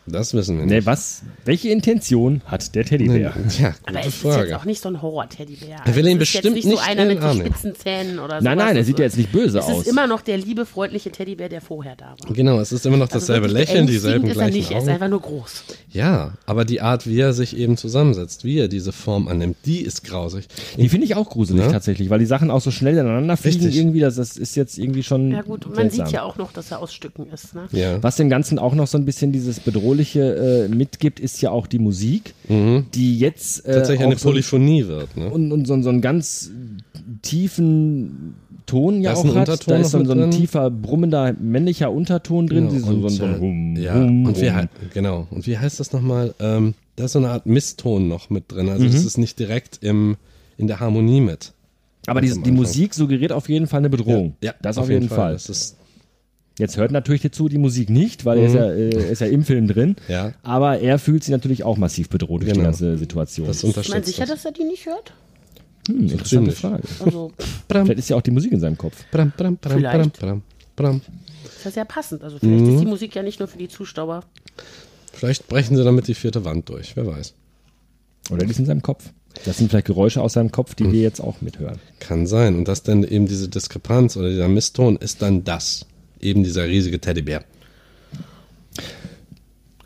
Das wissen wir Ne, nicht. was, welche Intention hat der Teddybär? Tja, Aber gute es ist Frage. jetzt auch nicht so ein Horror-Teddybär. Er will ihn es ist bestimmt nicht so einer in mit den so spitzen Zähnen oder so. Nein, nein, er sieht ja jetzt nicht böse Es aus. ist immer noch der liebe, freundliche Teddybär, der vorher da war. Genau, es ist immer noch Also dasselbe wirklich Lächeln, dieselben ist er gleichen nicht, er ist Augen. einfach nur groß. Ja, aber die Art, wie er sich eben zusammensetzt, wie er diese Form annimmt, die ist grausig. Die finde ich auch gruselig Ja? tatsächlich, weil die Sachen auch so schnell ineinander fliegen Richtig. irgendwie, das, das ist jetzt irgendwie schon Ja gut, und man seltsam. sieht ja auch noch, dass er aus Stücken ist. Ne? Ja. Was dem Ganzen auch noch so ein bisschen dieses Bedrohliche äh, mitgibt, ist ja auch die Musik, die jetzt äh, Mhm. Tatsächlich eine so, Polyphonie wird. Ne? und, und so, so einen ganz tiefen Ton ja auch hat. Unterton Da ist so, ein- mit so ein drin. tiefer, brummender männlicher Unterton drin, Genau, so, so ein ja, und wie, hei- genau. Und wie heißt das nochmal? Ähm, da ist so eine Art Misston noch mit drin. Also es ist nicht direkt im, in der Harmonie mit. Aber die, die. Musik suggeriert auf jeden Fall eine Bedrohung. Ja, das auf jeden Fall. Das ist, Jetzt hört natürlich dazu die Musik nicht, weil er, ist ja, äh, er ist ja im Film drin. Ja. Aber er fühlt sich natürlich auch massiv bedroht durch die Genau. ganze Situation. das Ist man sicher, das. dass er die nicht hört? hm, interessante ziemlich. Frage. Also, Vielleicht ist ja auch die Musik in seinem Kopf. bram, bram, bram, Vielleicht. bram, bram, bram. ist ja sehr passend. Also vielleicht Mhm. ist die Musik ja nicht nur für die Zuschauer. Vielleicht brechen sie damit die vierte Wand durch, wer weiß. Oder die ist in seinem Kopf. Das sind vielleicht Geräusche aus seinem Kopf, die wir jetzt auch mithören. Kann sein. Und dass dann eben diese Diskrepanz oder dieser Misston ist dann das. Eben dieser riesige Teddybär.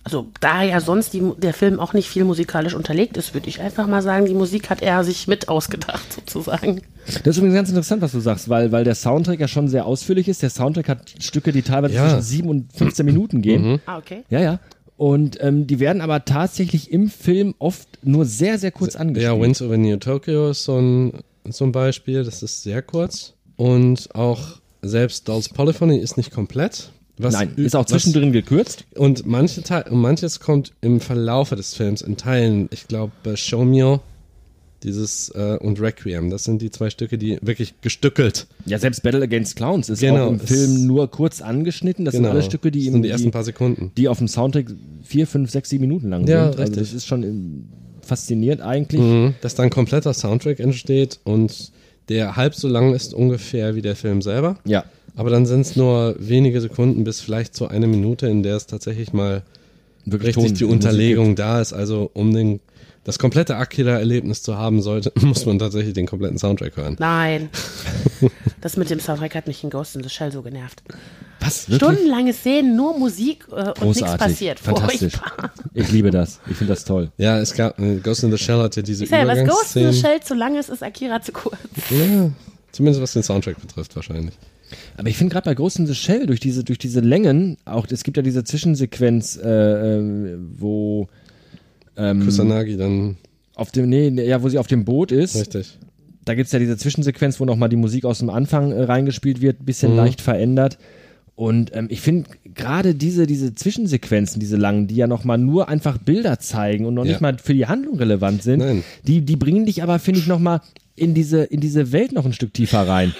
Also da ja sonst die, der Film auch nicht viel musikalisch unterlegt ist, würde ich einfach mal sagen, die Musik hat er sich mit ausgedacht sozusagen. Das ist übrigens ganz interessant, was du sagst, weil, weil der Soundtrack ja schon sehr ausführlich ist. Der Soundtrack hat Stücke, die teilweise Ja. zwischen 7 und 15 Minuten gehen. Ah, okay. Ja, ja. Und ähm, die werden aber tatsächlich im Film oft nur sehr, sehr kurz angespielt. Ja, Winds over New Tokyo ist so ein, so ein Beispiel. Das ist sehr kurz. Und auch selbst Dolls Polyphony ist nicht komplett. Was Nein, ist auch zwischendrin gekürzt. Und, manche Teil, und manches kommt im Verlaufe des Films in Teilen. Ich glaube, äh, Show Me dieses äh, und Requiem. Das sind die zwei Stücke, die wirklich gestückelt. Ja, selbst Battle Against Clowns ist Genau, auch im Film nur kurz angeschnitten. Das sind alle Stücke, die, im, die ersten paar Sekunden. die auf dem Soundtrack vier, fünf, sechs, sieben Minuten lang Ja, sind. Also richtig. das ist schon im, faszinierend eigentlich. Mhm, dass dann ein kompletter Soundtrack entsteht und der halb so lang ist ungefähr wie der Film selber. Ja. Aber dann sind es nur wenige Sekunden bis vielleicht so eine Minute, in der es tatsächlich mal Wirklich richtig Ton- die Unterlegung da ist. Also um den, das komplette Akira-Erlebnis zu haben sollte, muss man tatsächlich den kompletten Soundtrack hören. Nein. Das mit dem Soundtrack hat mich in Ghost in the Shell so genervt. Was? Wirklich? Stundenlange Szenen, nur Musik äh, und nichts Großartig. passiert. Fantastisch. Furchtbar. Ich liebe das. Ich finde das toll. Ja, es gab, äh, Ghost in the Shell hatte diese Ich ja, was Ghost in the Übergangsszenen. Shell zu lang ist, ist Akira zu kurz. Ja, zumindest was den Soundtrack betrifft wahrscheinlich. Aber ich finde gerade bei Ghost in the Shell durch diese, durch diese Längen, auch es gibt ja diese Zwischensequenz, äh, äh, wo ähm, Kusanagi dann, auf dem, nee, nee, ja, wo sie auf dem Boot ist. richtig. Da gibt es ja diese Zwischensequenz, wo nochmal die Musik aus dem Anfang äh, reingespielt wird, bisschen Mhm. leicht verändert. Und ähm, ich finde gerade diese, diese Zwischensequenzen, diese langen, die ja nochmal nur einfach Bilder zeigen und noch Ja. nicht mal für die Handlung relevant sind, Nein. die, die bringen dich aber, finde ich, nochmal in diese, in diese Welt noch ein Stück tiefer rein.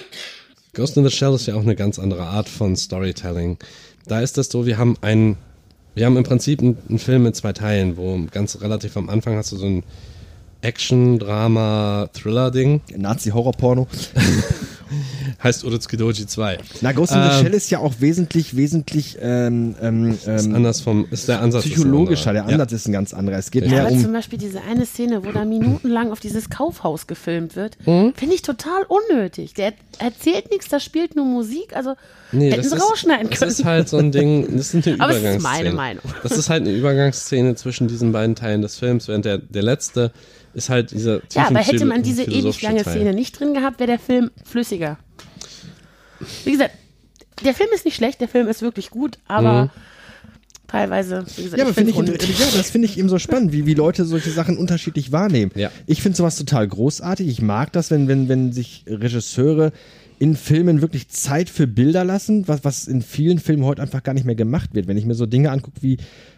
Ghost in the Shell ist ja auch eine ganz andere Art von Storytelling. Da ist das so, wir haben einen, wir haben im Prinzip einen, einen Film mit zwei Teilen, wo ganz relativ am Anfang hast du so ein Action, Drama, Thriller-Ding. Nazi-Horror-Porno. Heißt Urutsuki Doji 2. Na, Ghost in the Ähm, Shell ist ja auch wesentlich, wesentlich ähm, ähm, Ist ähm, anders vom, ist der Ansatz. ist psychologischer. Der. Ansatz ist ein ganz anderer. Es geht Ja, mehr Aber um zum Beispiel diese eine Szene, wo da minutenlang auf dieses Kaufhaus gefilmt wird, Mhm. finde ich total unnötig. Der erzählt nichts, da spielt nur Musik, also Nee, hätten das sie ist, rausschneiden das können. ist halt so ein Ding, das ist eine Aber es ist Übergangsszene. meine Meinung. Das ist halt eine Übergangsszene zwischen diesen beiden Teilen des Films, während der, der letzte ist halt dieser ja, aber hätte man diese ewig lange Teil. Szene nicht drin gehabt, wäre der Film flüssiger. Wie gesagt, der Film ist nicht schlecht, der Film ist wirklich gut, aber Mhm. teilweise, wie gesagt, Ja, aber finde ich, ja, das finde ich eben so spannend, wie, wie Leute solche Sachen unterschiedlich wahrnehmen. Ja. Ich finde sowas total großartig. Ich mag das, wenn, wenn, wenn sich Regisseure in Filmen wirklich Zeit für Bilder lassen, was, was in vielen Filmen heute einfach gar nicht mehr gemacht wird. Wenn ich mir so Dinge angucke wie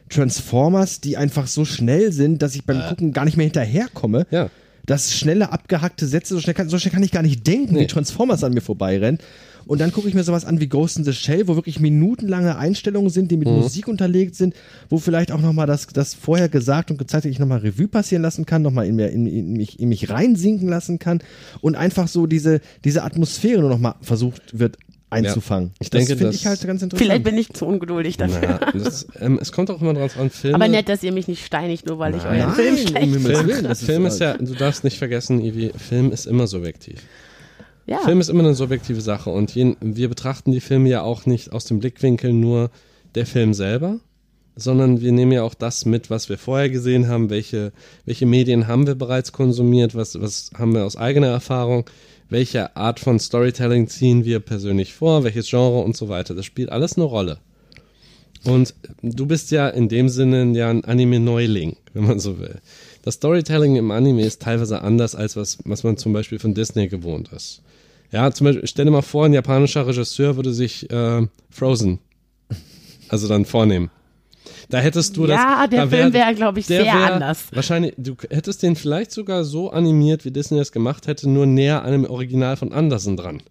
Transformers, die einfach so schnell sind, dass ich beim Gucken gar nicht mehr hinterherkomme. Ja. Das schnelle, abgehackte Sätze, so schnell kann, so schnell kann ich gar nicht denken, wie Nee. Transformers an mir vorbeirennen. Und dann gucke ich mir sowas an wie Ghost in the Shell, wo wirklich minutenlange Einstellungen sind, die mit Mhm. Musik unterlegt sind, wo vielleicht auch nochmal das, das vorher gesagt und gezeigt ich nochmal Revue passieren lassen kann, nochmal in, mir- in, in, mich, in mich reinsinken lassen kann und einfach so diese, diese Atmosphäre nur nochmal versucht wird einzufangen. Ich denke, das finde das- ich halt ganz interessant. Vielleicht bin ich zu ungeduldig dafür. Ja, das, ähm, es kommt auch immer drauf an, Filme. Aber nett, dass ihr mich nicht steinigt, nur weil ich euren Nein, Film um schlecht Himmels Film, Film ist, ist ja, du darfst nicht vergessen, Ivi, Film ist immer subjektiv. Ja, Film ist immer eine subjektive Sache und jeden, wir betrachten die Filme ja auch nicht aus dem Blickwinkel nur der Film selber, sondern wir nehmen ja auch das mit, was wir vorher gesehen haben, welche, welche Medien haben wir bereits konsumiert, was, was haben wir aus eigener Erfahrung, welche Art von Storytelling ziehen wir persönlich vor, welches Genre und so weiter. Das spielt alles eine Rolle. Und du bist ja in dem Sinne ja ein Anime-Neuling, wenn man so will. Das Storytelling im Anime ist teilweise anders, als was, was man zum Beispiel von Disney gewohnt ist. Ja, zum Beispiel, stell dir mal vor, ein japanischer Regisseur würde sich äh, Frozen, also dann vornehmen. Da hättest du das. Ja, der da Film wäre, glaube ich, sehr wär anders. Wahrscheinlich, du hättest den vielleicht sogar so animiert, wie Disney es gemacht hätte, nur näher an dem Original von Anderson dran.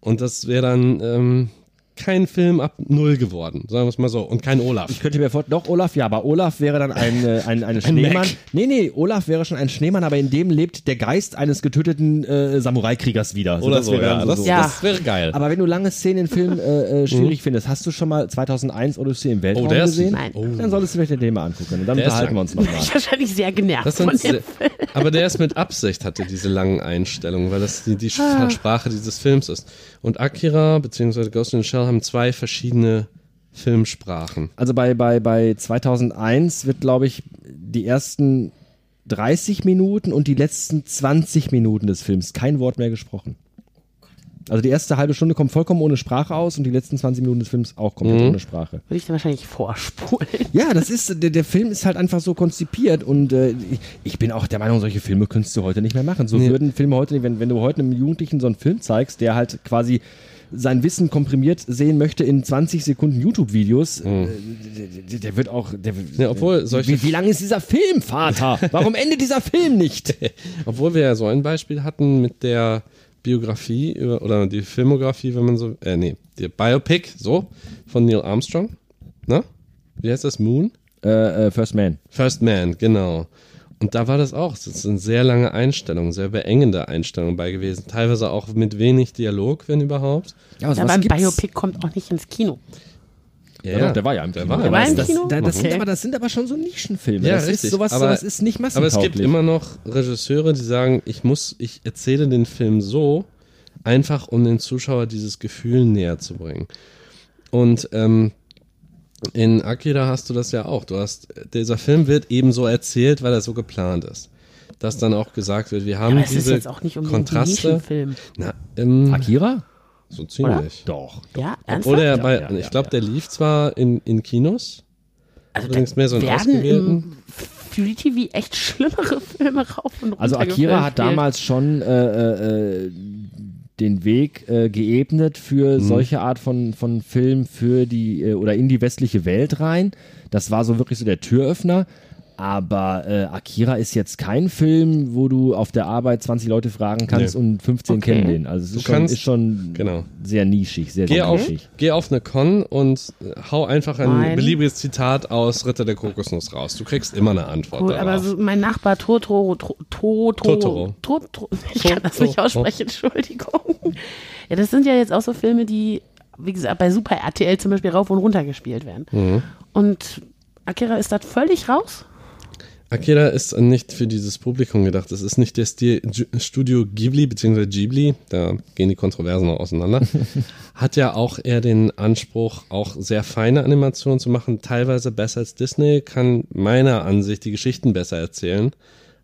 Und das wäre dann ähm, kein Film ab Null geworden, sagen wir es mal so. Und kein Olaf. Ich könnte mir vorstellen, doch, Olaf, ja, aber Olaf wäre dann ein, äh, ein, ein Schneemann. Mac. Nee, nee, Olaf wäre schon ein Schneemann, aber in dem lebt der Geist eines getöteten äh, Samurai-Kriegers wieder. Also Oder das so, wäre ja. dann Das, so. Ja. das wäre geil. Aber wenn du lange Szenen in Filmen äh, äh, schwierig findest, hast du schon mal 2001 Odyssee im Weltraum Oh, der ist- gesehen? Nein. Oh. Dann solltest du vielleicht den mal angucken und dann Der ist unterhalten wir uns nochmal. ich wahrscheinlich sehr genervt Das von dem sehr, aber der ist mit Absicht, hatte diese langen Einstellungen, weil das die, die Ah. Sprache dieses Films ist. Und Akira bzw. Ghost in the Shell haben zwei verschiedene Filmsprachen. Also bei, bei, bei 2001 wird, glaube ich, die ersten 30 Minuten und die letzten 20 Minuten des Films kein Wort mehr gesprochen. Also die erste halbe Stunde kommt vollkommen ohne Sprache aus und die letzten 20 Minuten des Films auch komplett Mhm. ohne Sprache. Würde ich dann wahrscheinlich vorspulen. Ja, das ist, der, der Film ist halt einfach so konzipiert und äh, ich, ich bin auch der Meinung, solche Filme könntest du heute nicht mehr machen. So Nee. würden Filme heute nicht, wenn, wenn du heute einem Jugendlichen so einen Film zeigst, der halt quasi sein Wissen komprimiert sehen möchte in 20 Sekunden YouTube-Videos, äh, der, der, wird auch, der, Mhm. Ja, obwohl solche- wie, wie lang ist dieser Film, Vater? Warum endet dieser Film nicht? Obwohl wir ja so ein Beispiel hatten mit der Biografie über, oder die Filmografie, wenn man so, äh, nee, die Biopic, so, von Neil Armstrong. Na? Wie heißt das? Moon? äh, äh, First Man. First Man, genau. und da war das auch. Das sind sehr lange Einstellungen, sehr beengende Einstellungen bei gewesen. Teilweise auch mit wenig Dialog, wenn überhaupt. Ja, aber beim. Biopic kommt auch nicht ins Kino. Ja, doch, der war ja im der Kino. war, Der war im das, Kino? da, das, sind Okay. aber, das sind aber schon so Nischenfilme. Ja, das richtig. ist sowas, Aber- sowas ist nicht Aber massentauglich. es gibt immer noch Regisseure, die sagen, ich muss, ich erzähle den Film so, einfach um den Zuschauer dieses Gefühl näher zu bringen. Und ähm, in Akira hast du das ja auch. Du hast, dieser Film wird eben so erzählt, weil er so geplant ist. Dass dann auch gesagt wird, wir haben Aber es ist diese jetzt auch nicht ein Kontraste. Nischenfilm. Na, ähm, Akira? So ziemlich. Doch. Ja, ernsthaft? Oder er bei, Ja, ja, ich ja, glaube, der lief zwar in, in Kinos, also allerdings mehr so in werden ausgewählten. Free TV echt schlimmere Filme rauf und runter Also Akira hat damals schon äh, äh, den Weg äh, geebnet für Mhm. solche Art von, von Film für die äh, oder in die westliche Welt rein. Das war so wirklich so der Türöffner. Aber äh, Akira ist jetzt kein Film, wo du auf der Arbeit 20 Leute fragen kannst Nee. und 15 Okay. kennen den. Also es Du ist schon, kannst- ist schon genau. sehr nischig, sehr, Geh sehr auf, nischig. geh auf eine Con und äh, hau einfach ein Nein. beliebiges Zitat aus Ritter der Kokosnuss raus. Du kriegst immer eine Antwort Cool, aber darauf. so mein Nachbar Totoro, Totoro, Totoro. Totoro, ich kann das nicht aussprechen, Entschuldigung. Ja, das sind ja jetzt auch so Filme, die, wie gesagt, bei Super RTL zum Beispiel rauf und runter gespielt werden. Mhm. Und Akira ist da völlig raus. Akira ist nicht für dieses Publikum gedacht. Es ist nicht der Stil Studio Ghibli bzw. Ghibli, da gehen die Kontroversen noch auseinander. Hat ja auch eher den Anspruch, auch sehr feine Animationen zu machen, teilweise besser als Disney, kann meiner Ansicht die Geschichten besser erzählen.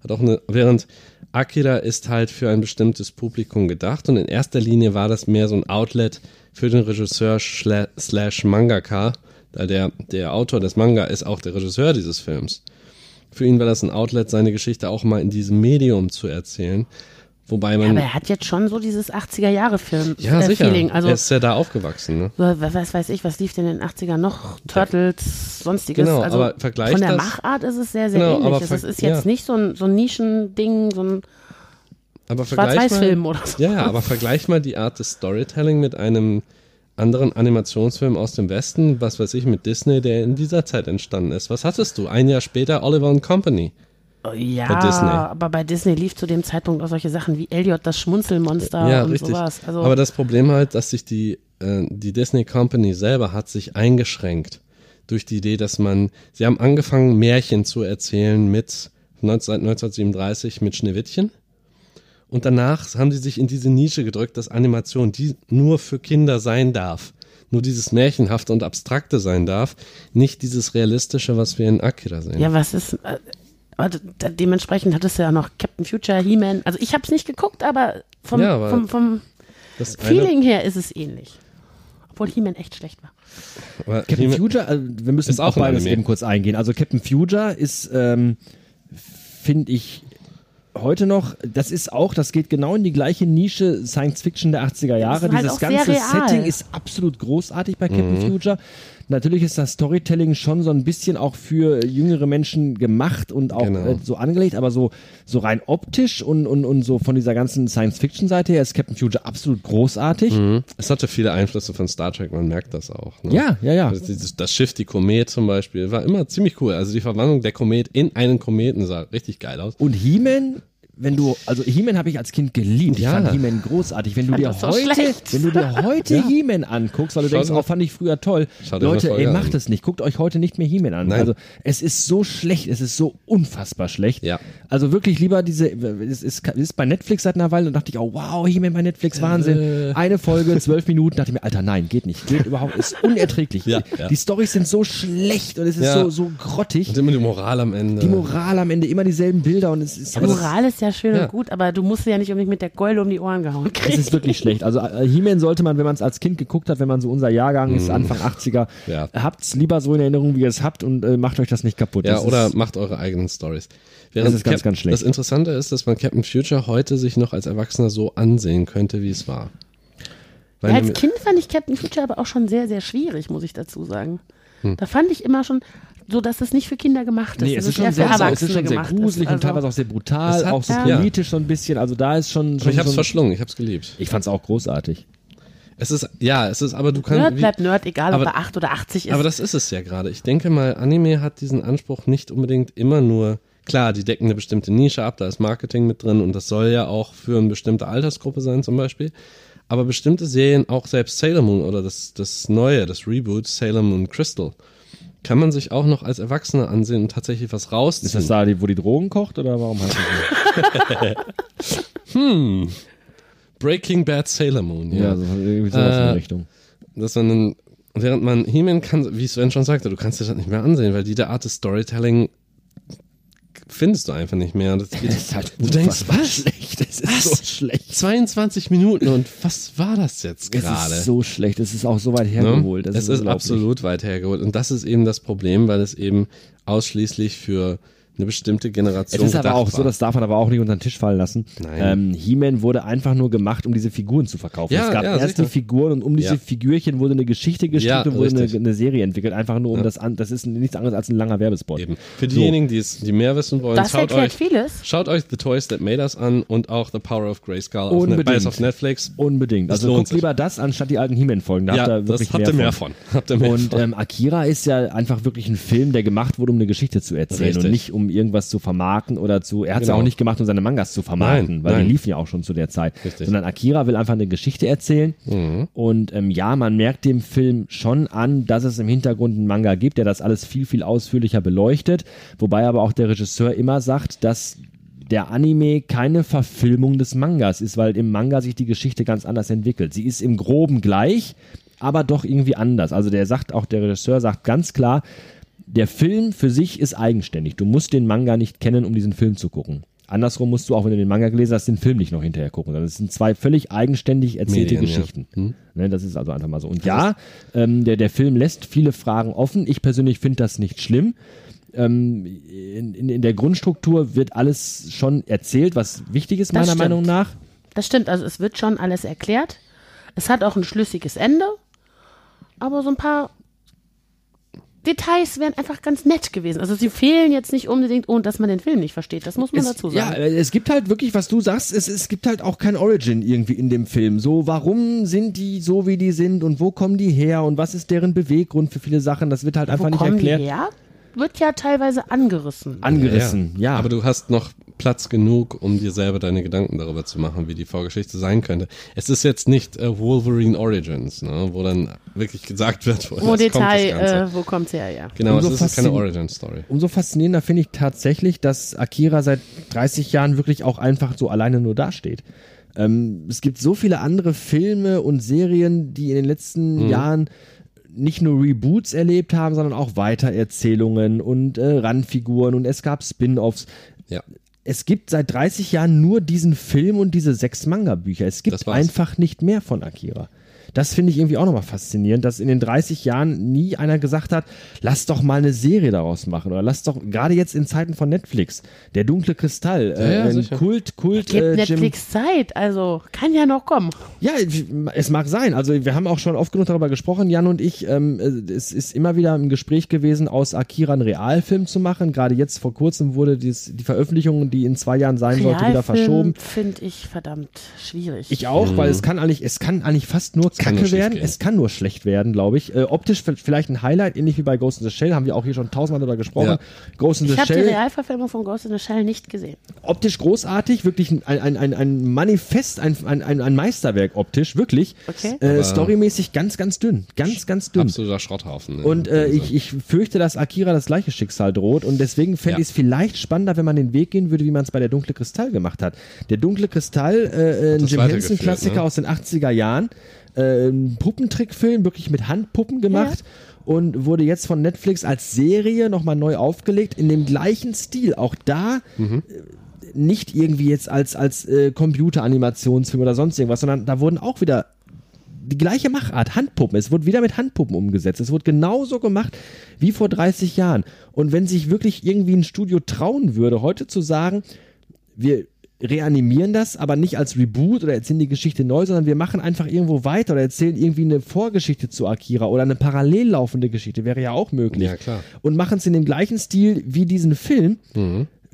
Hat auch eine, während Akira ist halt für ein bestimmtes Publikum gedacht und in erster Linie war das mehr so ein Outlet für den Regisseur slash Mangaka, da der, der Autor des Manga ist auch der Regisseur dieses Films. Für ihn war das ein Outlet, seine Geschichte auch mal in diesem Medium zu erzählen. Wobei Ja, man. aber er hat jetzt schon so dieses 80er-Jahre-Film ja, äh, sicher. Feeling. Also, er ist ja da aufgewachsen. Ne? was weiß ich, was lief denn in den 80ern noch? Turtles, sonstiges. Genau, also aber vergleich Von der das- Machart ist es sehr, sehr Genau, ähnlich. aber Es ist, jetzt ja. nicht so ein, so ein Nischending, so ein Aber vergleich Schwarz-Weiß-Film oder so. Ja, ja, aber vergleich mal die Art des Storytelling mit einem anderen Animationsfilm aus dem Westen, was weiß ich, mit Disney, der in dieser Zeit entstanden ist. Was hattest du? Ein Jahr später Oliver and Company. Ja, Bei Disney. aber bei Disney lief zu dem Zeitpunkt auch solche Sachen wie Elliot, das Schmunzelmonster ja, und richtig. sowas. Also, Aber das Problem halt, dass sich die, äh, die Disney Company selber hat sich eingeschränkt durch die Idee, dass man, sie haben angefangen, Märchen zu erzählen mit 19, 1937 mit Schneewittchen. Und danach haben sie sich in diese Nische gedrückt, dass Animation, die nur für Kinder sein darf, nur dieses Märchenhafte und Abstrakte sein darf, nicht dieses Realistische, was wir in Akira sehen. ja, was ist. Äh, dementsprechend hattest du ja noch Captain Future, He-Man. Also ich habe es nicht geguckt, aber vom, Ja, aber vom, vom das eine- Feeling her ist es ähnlich. Obwohl He-Man echt schlecht war. aber Captain Future, also wir müssen Ist auch beides Anime. eben kurz eingehen. Also Captain Future ist, ähm, finde ich, heute noch, das ist auch, das geht genau in die gleiche Nische Science Fiction der 80er Jahre. halt Dieses ganze. Setting ist absolut großartig bei Captain Future. Natürlich ist das Storytelling schon so ein bisschen auch für jüngere Menschen gemacht und auch Genau. äh, so angelegt, aber so, so rein optisch und, und, und so von dieser ganzen Science-Fiction-Seite her ist Captain Future absolut großartig. Mhm. Es hatte viele Einflüsse von Star Trek, man merkt das auch. Ne? Ja, ja, ja. Also dieses, das Schiff, die Komet zum Beispiel, war immer ziemlich cool. Also die Verwandlung der Komet in einen Kometen sah richtig geil aus. Und He-Man, wenn du, also He-Man habe ich als Kind geliebt. Ja. Ich fand He-Man großartig. Wenn du dir heute, wenn du dir heute He-Man anguckst, weil du Schau denkst, oh, fand ich früher toll. Schau Leute, ey, macht es nicht. Guckt euch heute nicht mehr He-Man an. Nein. Also es ist so schlecht, es ist so unfassbar schlecht. Ja. Also wirklich lieber diese, es ist, es ist bei Netflix seit einer Weile und dachte ich, oh wow, He-Man bei Netflix, Wahnsinn. Äh. Eine Folge, zwölf Minuten, dachte ich mir, Alter, nein, geht nicht. Geht überhaupt, ist unerträglich. Ja, ja. Die Storys sind so schlecht und es ist Ja. so, so grottig. Und immer die Moral am Ende. Die Moral am Ende immer dieselben Bilder und es ist Moral ist ja schön ja. und gut, aber du musst ja nicht unbedingt mit der Keule um die Ohren gehauen Es kriegen. ist wirklich schlecht. Also äh, He-Man sollte man, wenn man es als Kind geguckt hat, wenn man so unser Jahrgang ist, Anfang 80er, Mhm. Ja. habt's lieber so in Erinnerung, wie ihr es habt und äh, macht euch das nicht kaputt. Ja, Das oder ist, macht eure eigenen Stories. Das ist ganz, ganz schlecht. Das Interessante ist, dass man Captain Future heute sich noch als Erwachsener so ansehen könnte, wie es war. Weil Ja, als Kind fand ich Captain Future aber auch schon sehr, sehr schwierig, muss ich dazu sagen. Hm. Da fand ich immer schon so, dass es nicht für Kinder gemacht ist. Nee, es ist schon eher sehr, für es Erwachsene ist schon sehr gruselig ist. und teilweise Also, auch sehr brutal, Es hat- auch so ja. politisch so ein bisschen. Also da ist schon, aber schon ich hab's so ein, verschlungen, ich hab's geliebt. Ich fand's auch großartig. Es ist, ja, es ist, aber du kannst. Nerd bleibt Nerd, egal aber- ob er 8 oder 80 ist. Aber das ist es ja gerade. Ich denke mal, Anime hat diesen Anspruch nicht unbedingt immer nur klar, die decken eine bestimmte Nische ab, da ist Marketing mit drin und das soll ja auch für eine bestimmte Altersgruppe sein zum Beispiel. Aber bestimmte Serien, auch selbst Sailor Moon oder das, das neue, das Reboot Sailor Moon Crystal, kann man sich auch noch als Erwachsener ansehen und tatsächlich was rausziehen. Ist das da, die- wo die Drogen kocht oder warum heißt das so? Breaking Bad Sailor Moon, ja. Ja, so, irgendwie sowas in Äh, der Richtung. dass man dann, während man He-Man kann, wie Sven schon sagte, du kannst dir das nicht mehr ansehen, weil die der Art des Storytelling findest du einfach nicht mehr. Das geht, halt du denkst, was? schlecht. Es ist Was? so schlecht. 22 Minuten und was war das jetzt gerade? ist so schlecht. Es ist auch so weit Ne? hergeholt. Das es ist unglaublich. absolut weit hergeholt. Und das ist eben das Problem, weil es eben ausschließlich für eine bestimmte Es Generation ist aber auch so, war. das darf man aber auch nicht unter den Tisch fallen lassen. Nein. Ähm, He-Man wurde einfach nur gemacht, um diese Figuren zu verkaufen. Ja, es gab ja, erst sicher. die Figuren und um diese Ja. Figürchen wurde eine Geschichte Ja, und wurde eine, eine Serie entwickelt. Einfach nur um das an. Das ist nichts anderes als ein langer Werbespot. Eben. Für So. diejenigen, die es, die mehr wissen wollen, Das schaut euch, vieles. schaut euch The Toys That Made Us an und auch The Power of Grayskull auf, Net, Unbedingt. beides auf Netflix. Unbedingt. Das Also guckt sich. lieber das anstatt die alten He-Man-Folgen. Da ja, habt ihr wirklich das habt ihr mehr von. Habt ihr mehr Und ähm, Akira ist ja einfach wirklich ein Film, der gemacht wurde, um eine Geschichte zu erzählen Richtig. und nicht um irgendwas zu vermarkten oder zu. Er hat es ja Genau. auch nicht gemacht, um seine Mangas zu vermarkten, Nein, weil nein. die liefen ja auch schon zu der Zeit. Richtig. Sondern Akira will einfach eine Geschichte erzählen. Mhm. Und ähm, ja, man merkt dem Film schon an, dass es im Hintergrund einen Manga gibt, der das alles viel, viel ausführlicher beleuchtet. Wobei aber auch der Regisseur immer sagt, dass der Anime keine Verfilmung des Mangas ist, weil im Manga sich die Geschichte ganz anders entwickelt. Sie ist im Groben gleich, aber doch irgendwie anders. Also der sagt auch, der Regisseur sagt ganz klar, der Film für sich ist eigenständig. Du musst den Manga nicht kennen, um diesen Film zu gucken. Andersrum musst du, auch wenn du den Manga gelesen hast, den Film nicht noch hinterher gucken. sondern Es sind zwei völlig eigenständig erzählte Medien, ja. Geschichten. Ne, das ist also einfach mal so. Und ja, ähm, der, der Film lässt viele Fragen offen. Ich persönlich finde das nicht schlimm. Ähm, in, in, in der Grundstruktur wird alles schon erzählt, was wichtig ist, Das meiner. Meinung nach. Das stimmt, also es wird schon alles erklärt. Es hat auch ein schlüssiges Ende, aber so ein paar Details wären einfach ganz nett gewesen. Also sie fehlen jetzt nicht unbedingt, ohne dass man den Film nicht versteht. Das muss man Es, dazu ja, sagen. äh, es gibt halt wirklich, was du sagst, es, es gibt halt auch kein Origin irgendwie in dem Film. So, warum sind die so, wie die sind und wo kommen die her und was ist deren Beweggrund für viele Sachen? Das wird halt einfach Wo nicht kommen erklärt. die her? Wird ja teilweise angerissen. Angerissen, ja. Aber du hast noch Platz genug, um dir selber deine Gedanken darüber zu machen, wie die Vorgeschichte sein könnte. Es ist jetzt nicht äh, Wolverine Origins, ne, wo dann wirklich gesagt wird, woher Wo das kommt, das Detail, Ganze. äh, wo kommt's her, ja. Genau, Umso es ist keine faszin- Origin-Story. Umso faszinierender finde ich tatsächlich, dass Akira seit 30 Jahren wirklich auch einfach so alleine nur dasteht. Ähm, es gibt so viele andere Filme und Serien, die in den letzten Mhm. Jahren nicht nur Reboots erlebt haben, sondern auch Weitererzählungen und äh, Randfiguren und es gab Spin-offs. Ja. Es gibt seit 30 Jahren nur diesen Film und diese sechs Manga-Bücher. Es gibt einfach nicht mehr von Akira. Das finde ich irgendwie auch nochmal faszinierend, dass in den 30 Jahren nie einer gesagt hat, lass doch mal eine Serie daraus machen oder lass doch, gerade jetzt in Zeiten von Netflix, der dunkle Kristall, äh, ja, ein sicher. Kult, Kult, Gibt äh, Netflix Zeit, also kann ja noch kommen. ja, es mag sein. Also wir haben auch schon oft genug darüber gesprochen, Jan und ich. Ähm, es ist immer wieder im Gespräch gewesen, aus Akira einen Realfilm zu machen. Gerade jetzt vor kurzem wurde dies, die Veröffentlichung, die in zwei Jahren sein sollte, wieder verschoben. finde ich verdammt schwierig. Ich auch, weil es kann eigentlich, es kann eigentlich fast nur Kacke werden. gehen. Es kann nur schlecht werden, glaube ich. Äh, optisch vielleicht ein Highlight, ähnlich wie bei Ghost in the Shell, haben wir auch hier schon tausendmal darüber gesprochen. Ja. Ghost in the ich habe die Realverfilmung von Ghost in the Shell nicht gesehen. optisch großartig, wirklich ein, ein, ein, ein Manifest, ein, ein, ein ein Meisterwerk optisch, wirklich. Okay. Äh, storymäßig ganz, ganz dünn. Ganz, ganz dünn. Absoluter Schrotthaufen. Und äh, ich, ich fürchte, dass Akira das gleiche Schicksal droht und deswegen fände Ja. ich es vielleicht spannender, wenn man den Weg gehen würde, wie man es bei der Dunkle Kristall gemacht hat. Der Dunkle Kristall, äh, ein das Jim Henson-Klassiker ne? aus den 80er Jahren, äh, Puppentrickfilm, wirklich mit Handpuppen gemacht. Und wurde jetzt von Netflix als Serie nochmal neu aufgelegt, in dem gleichen Stil. Auch da Mhm. äh, nicht irgendwie jetzt als, als äh, Computeranimationsfilm oder sonst irgendwas, sondern da wurden auch wieder die gleiche Machart, Handpuppen. Es wurde wieder mit Handpuppen umgesetzt. Es wurde genauso gemacht wie vor 30 Jahren. Und wenn sich wirklich irgendwie ein Studio trauen würde, heute zu sagen, wir reanimieren das, aber nicht als Reboot oder erzählen die Geschichte neu, sondern wir machen einfach irgendwo weiter oder erzählen irgendwie eine Vorgeschichte zu Akira oder eine parallel laufende Geschichte, wäre ja auch möglich. Ja, klar. Und machen es in dem gleichen Stil wie diesen Film,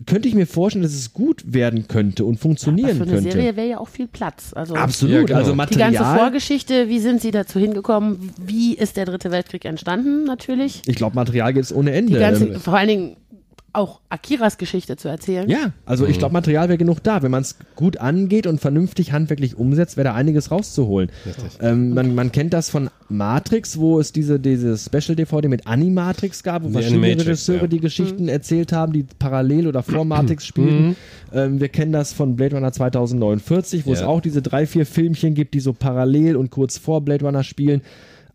könnte ich mir vorstellen, dass es gut werden könnte und Aber funktionieren für eine könnte. Serie wäre ja auch viel Platz. Also Absolut, Ja, genau. also die Material. ganze Vorgeschichte, wie sind sie dazu hingekommen? Wie ist der Dritte Weltkrieg entstanden? Natürlich. Ich glaube, Material gibt es ohne Ende. Die ganzen, Ähm, vor allen Dingen auch Akiras Geschichte zu erzählen. Ja, also ich glaube, Material wäre genug da. Wenn man es gut angeht und vernünftig handwerklich umsetzt, wäre da einiges rauszuholen. Ähm, man, man kennt das von Matrix, wo es diese, diese Special-DVD mit Animatrix gab, wo Die verschiedene Animatrix, Regisseure ja. die Geschichten erzählt haben, die parallel oder vor Matrix spielten. Ähm, wir kennen das von Blade Runner 2049, wo es Ja. auch diese drei, vier Filmchen gibt, die so parallel und kurz vor Blade Runner spielen.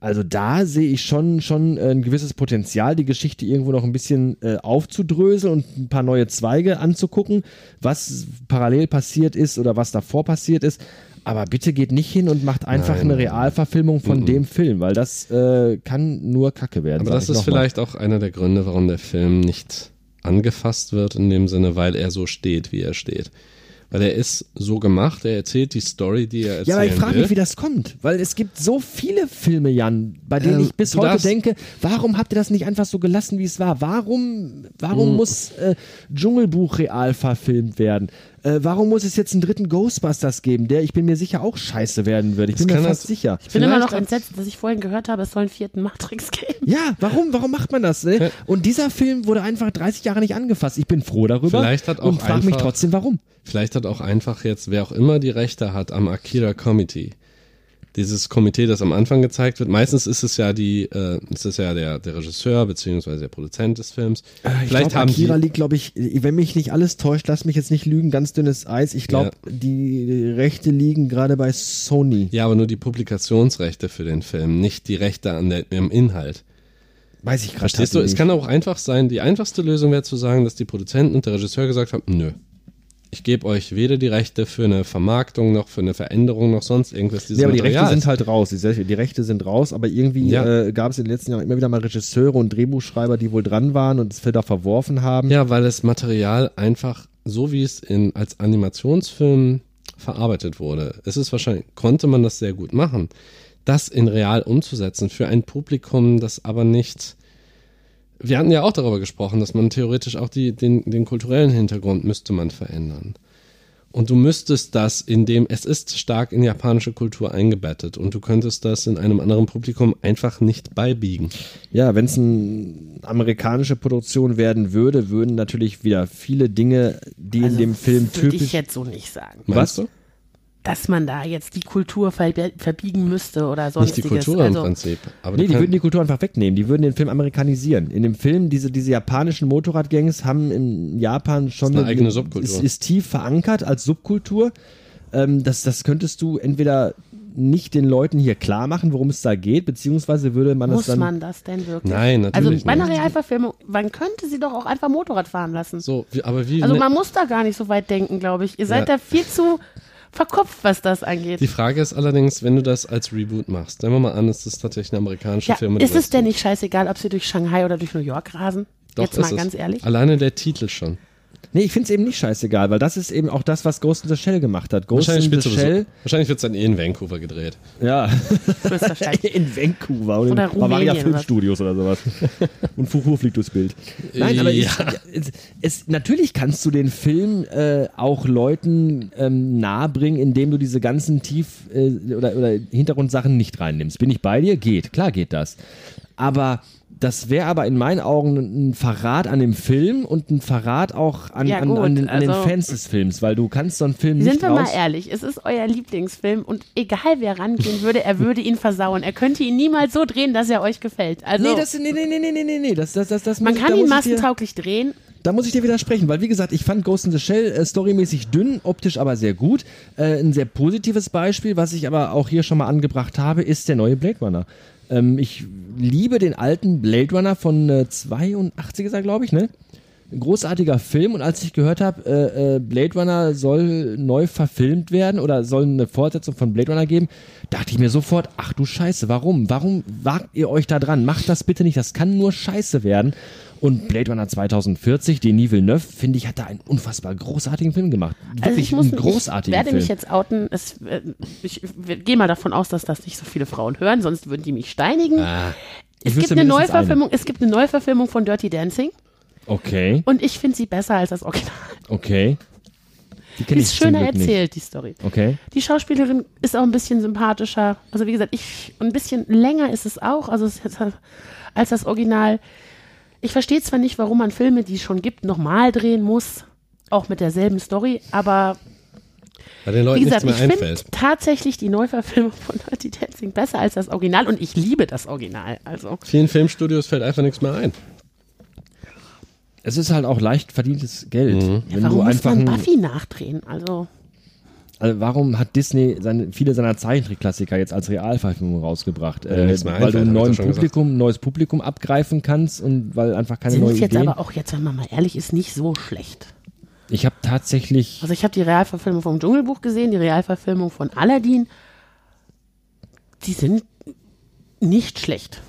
Also da sehe ich schon, schon äh, ein gewisses Potenzial, die Geschichte irgendwo noch ein bisschen äh, aufzudröseln und ein paar neue Zweige anzugucken, was parallel passiert ist oder was davor passiert ist. Aber bitte geht nicht hin und macht einfach Nein. eine Realverfilmung von dem Film, weil das äh, kann nur Kacke werden. Aber das ist mal. vielleicht auch einer der Gründe, warum der Film nicht angefasst wird, in dem Sinne, weil er so steht, wie er steht. Weil er ist so gemacht, er erzählt die Story, die er erzählen Ja, aber ich frage mich, wie das kommt, weil es gibt so viele Filme, Jan, bei denen Ähm, ich bis heute denke, warum habt ihr das nicht einfach so gelassen, wie es war? Warum, warum Mm. muss äh, Dschungelbuch real verfilmt werden? Äh, warum muss es jetzt einen dritten Ghostbusters geben, der ich bin mir sicher auch scheiße werden würde? Ich Das bin mir fast das- sicher. Ich bin immer noch entsetzt, dass ich vorhin gehört habe, es soll einen vierten Matrix geben. Ja, warum, warum macht man das? Ne? Und dieser Film wurde einfach 30 Jahre nicht angefasst. Ich bin froh darüber Vielleicht hat auch und frage mich trotzdem, warum. Vielleicht hat auch einfach jetzt, wer auch immer die Rechte hat am Akira Committee, dieses Komitee, das am Anfang gezeigt wird, meistens ist es ja die, äh, ist es ja der, der Regisseur beziehungsweise der Produzent des Films. Äh, Ich Vielleicht glaub, haben Akira die, liegt, glaube ich, wenn mich nicht alles täuscht, lass mich jetzt nicht lügen, ganz dünnes Eis. Ich glaube, die Rechte liegen gerade bei Sony. ja, aber nur die Publikationsrechte für den Film, nicht die Rechte an der, am Inhalt. Weiß ich gerade Verstehst du? Es kann auch einfach sein, die einfachste Lösung wäre zu sagen, dass die Produzenten und der Regisseur gesagt haben, nö. Ich gebe euch weder die Rechte für eine Vermarktung noch für eine Veränderung noch sonst irgendwas dieses Ja, aber die Rechte sind halt raus. Die, die Rechte sind raus, aber irgendwie Ja. äh, gab es in den letzten Jahren immer wieder mal Regisseure und Drehbuchschreiber, die wohl dran waren und es wieder verworfen haben. Ja, weil das Material einfach, so wie es in, als Animationsfilm verarbeitet wurde, es ist wahrscheinlich, konnte man das sehr gut machen. Das in real umzusetzen für ein Publikum, das aber nicht. Wir hatten ja auch darüber gesprochen, dass man theoretisch auch die, den, den kulturellen Hintergrund müsste man verändern. Und du müsstest das in dem, es ist stark in japanische Kultur eingebettet und du könntest das in einem anderen Publikum einfach nicht beibiegen. Ja, wenn es eine amerikanische Produktion werden würde, würden natürlich wieder viele Dinge, die in dem Film Also, Würde ich typisch. jetzt so nicht sagen. Meinst du? Dass man da jetzt die Kultur ver verbiegen müsste oder Nicht sonstiges. die Kultur im also, Prinzip. Aber Nee, die würden die Kultur einfach wegnehmen. Die würden den Film amerikanisieren. In dem Film, diese, diese japanischen Motorradgangs haben in Japan schon Ist eine eigene Subkultur. Ist, ist tief verankert als Subkultur. Ähm, das, das könntest du entweder nicht den Leuten hier klar machen, worum es da geht, beziehungsweise würde man Muss das dann. man das denn wirklich? Nein, natürlich Also bei einer nicht. Realverfilmung, man könnte sie doch auch einfach Motorrad fahren lassen. So, wie, aber wie. Also ne- man muss da gar nicht so weit denken, glaube ich. Ihr seid Ja. da viel zu verkopft, was das angeht. die Frage ist allerdings, wenn du das als Reboot machst, nehmen wir mal an, es ist tatsächlich eine amerikanische Ja, Firma. ist es denn nicht scheißegal, ob sie durch Shanghai oder durch New York rasen? Doch, Jetzt mal ganz ehrlich. Alleine der Titel schon. Nee, ich finde es eben nicht scheißegal, weil das ist eben auch das, was Ghost in the Shell gemacht hat. Ghost in Wahrscheinlich, the spielt Shell, wahrscheinlich wird es dann eh in Vancouver gedreht. ja, in Vancouver und Oder in Bavaria Filmstudios oder sowas. und Fufu fliegt durchs Bild. Nein, aber Ja. ich, es, es, natürlich kannst du den Film äh, auch Leuten ähm, nahebringen, indem du diese ganzen Tief- äh, oder, oder Hintergrundsachen nicht reinnimmst. Bin ich bei dir? Geht, klar geht das. Aber das wäre aber in meinen Augen ein Verrat an dem Film und ein Verrat auch an, Ja, an, gut, an, den, an den also- Fans des Films, weil du kannst so einen Film nicht Sind wir mal ehrlich, es ist euer Lieblingsfilm und egal wer rangehen würde, er würde ihn versauen. Er könnte ihn niemals so drehen, dass er euch gefällt. Also Nee, das, nee, nee, nee, nee, nee, nee, das, das, das, das man muss- kann da ihn muss ich dir- massentauglich drehen. Da muss ich dir widersprechen, weil wie gesagt, ich fand Ghost in the Shell äh, storymäßig dünn, optisch aber sehr gut. Äh, ein sehr positives Beispiel, was ich aber auch hier schon mal angebracht habe, ist der neue Blade Runner. Ähm, ich liebe den alten Blade Runner von äh, 82 ist er, glaube ich, ne? Ein großartiger Film und als ich gehört habe, äh, äh, Blade Runner soll neu verfilmt werden oder soll eine Fortsetzung von Blade Runner geben, dachte ich mir sofort, ach du Scheiße, warum? Warum wagt ihr euch da dran? Macht das bitte nicht, das kann nur Scheiße werden. Und Blade Runner 2040, Denis Villeneuve, finde ich, hat da einen unfassbar großartigen Film gemacht. Also Wirklich ich muss, einen großartigen ich werde Film. mich jetzt outen. Es, äh, ich, ich gehe mal davon aus, dass das nicht so viele Frauen hören, sonst würden die mich steinigen. Ah, es gibt eine Neuverfilmung. Es gibt eine Neuverfilmung von Dirty Dancing Okay, und ich finde sie besser als das Original. okay. Die Die ist schöner Glück nicht. erzählt, die Story. Okay. Die Schauspielerin ist auch ein bisschen sympathischer. Also wie gesagt, ich ein bisschen länger ist es auch, also es ist, als das Original. Ich verstehe zwar nicht, warum man Filme, die es schon gibt, nochmal drehen muss, auch mit derselben Story, aber Weil den Leuten wie gesagt, nichts ich mehr finde einfällt. tatsächlich die Neuverfilmung von Dirty Dancing besser als das Original und ich liebe das Original. Also Vielen Filmstudios fällt einfach nichts mehr ein. Es ist halt auch leicht verdientes Geld. Mhm. Wenn warum du muss man Buffy nachdrehen? Also Also warum hat Disney seine, viele seiner Zeichentrickklassiker jetzt als Realverfilmung rausgebracht? Äh, weil du ein neues Publikum, neues Publikum abgreifen kannst und weil einfach keine sind neuen es jetzt Ideen. aber auch jetzt, wenn man mal ehrlich ist, nicht so schlecht. ich habe tatsächlich, Also ich habe die Realverfilmung vom Dschungelbuch gesehen, die Realverfilmung von Aladdin. Die sind nicht schlecht.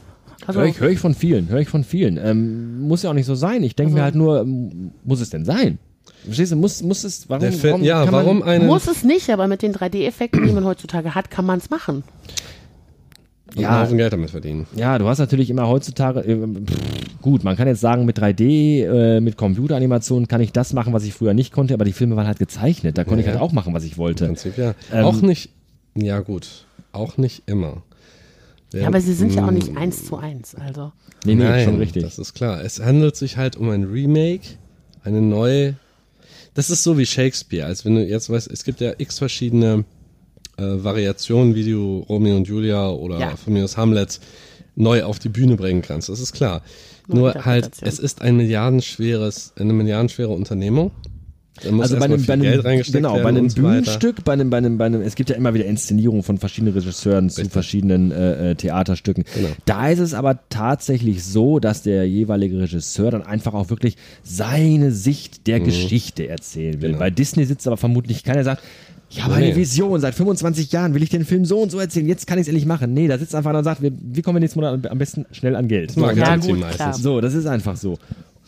Also höre ich, hör ich von vielen, höre ich von vielen. Ähm, muss ja auch nicht so sein. Ich denke mir halt nur, ähm, muss es denn sein? Verstehst du, muss, muss es, warum, Der Film, warum ja, kann warum man, einen muss es nicht, aber mit den 3D-Effekten, die man heutzutage hat, kann man es machen. und Ja. einen Haufen Geld damit verdienen? Ja, du hast natürlich immer heutzutage, äh, pff, gut, man kann jetzt sagen, mit 3D, äh, mit Computeranimationen kann ich das machen, was ich früher nicht konnte, aber die Filme waren halt gezeichnet. Da konnte ich Ja. halt auch machen, was ich Im wollte. Prinzip ja. Ähm, auch nicht, ja gut, auch nicht immer. Ja, aber sie sind ja auch Mm, nicht eins zu eins. Also Nee, nee, Nein, schon richtig. Das ist klar. Es handelt sich halt um ein Remake, eine neue. Das ist so wie Shakespeare, als wenn du jetzt weißt, es gibt ja x verschiedene äh, Variationen, wie du Romeo und Julia oder Ja. von mir aus Hamlet neu auf die Bühne bringen kannst. Das ist klar. Neue Nur halt, es ist ein milliardenschweres, eine milliardenschwere Unternehmung. Also bei einem, bei einem, Geld reingesteckt genau, bei einem weiter. Bühnenstück, bei einem, bei einem, bei einem, es gibt ja immer wieder Inszenierungen von verschiedenen Regisseuren zu Richtig. verschiedenen äh, äh, Theaterstücken. Genau. Da ist es aber tatsächlich so, dass der jeweilige Regisseur dann einfach auch wirklich seine Sicht der Geschichte erzählen will. Mhm. Genau. Bei Disney sitzt aber vermutlich keiner, der sagt, ich habe Nee. eine Vision, seit 25 Jahren will ich den Film so und so erzählen, jetzt kann ich es endlich machen. Nee, da sitzt einfach einer und sagt, wir, wie kommen wir nächsten Monat am- besten schnell an Geld? So, Ja, gut, klar. so, das ist einfach so.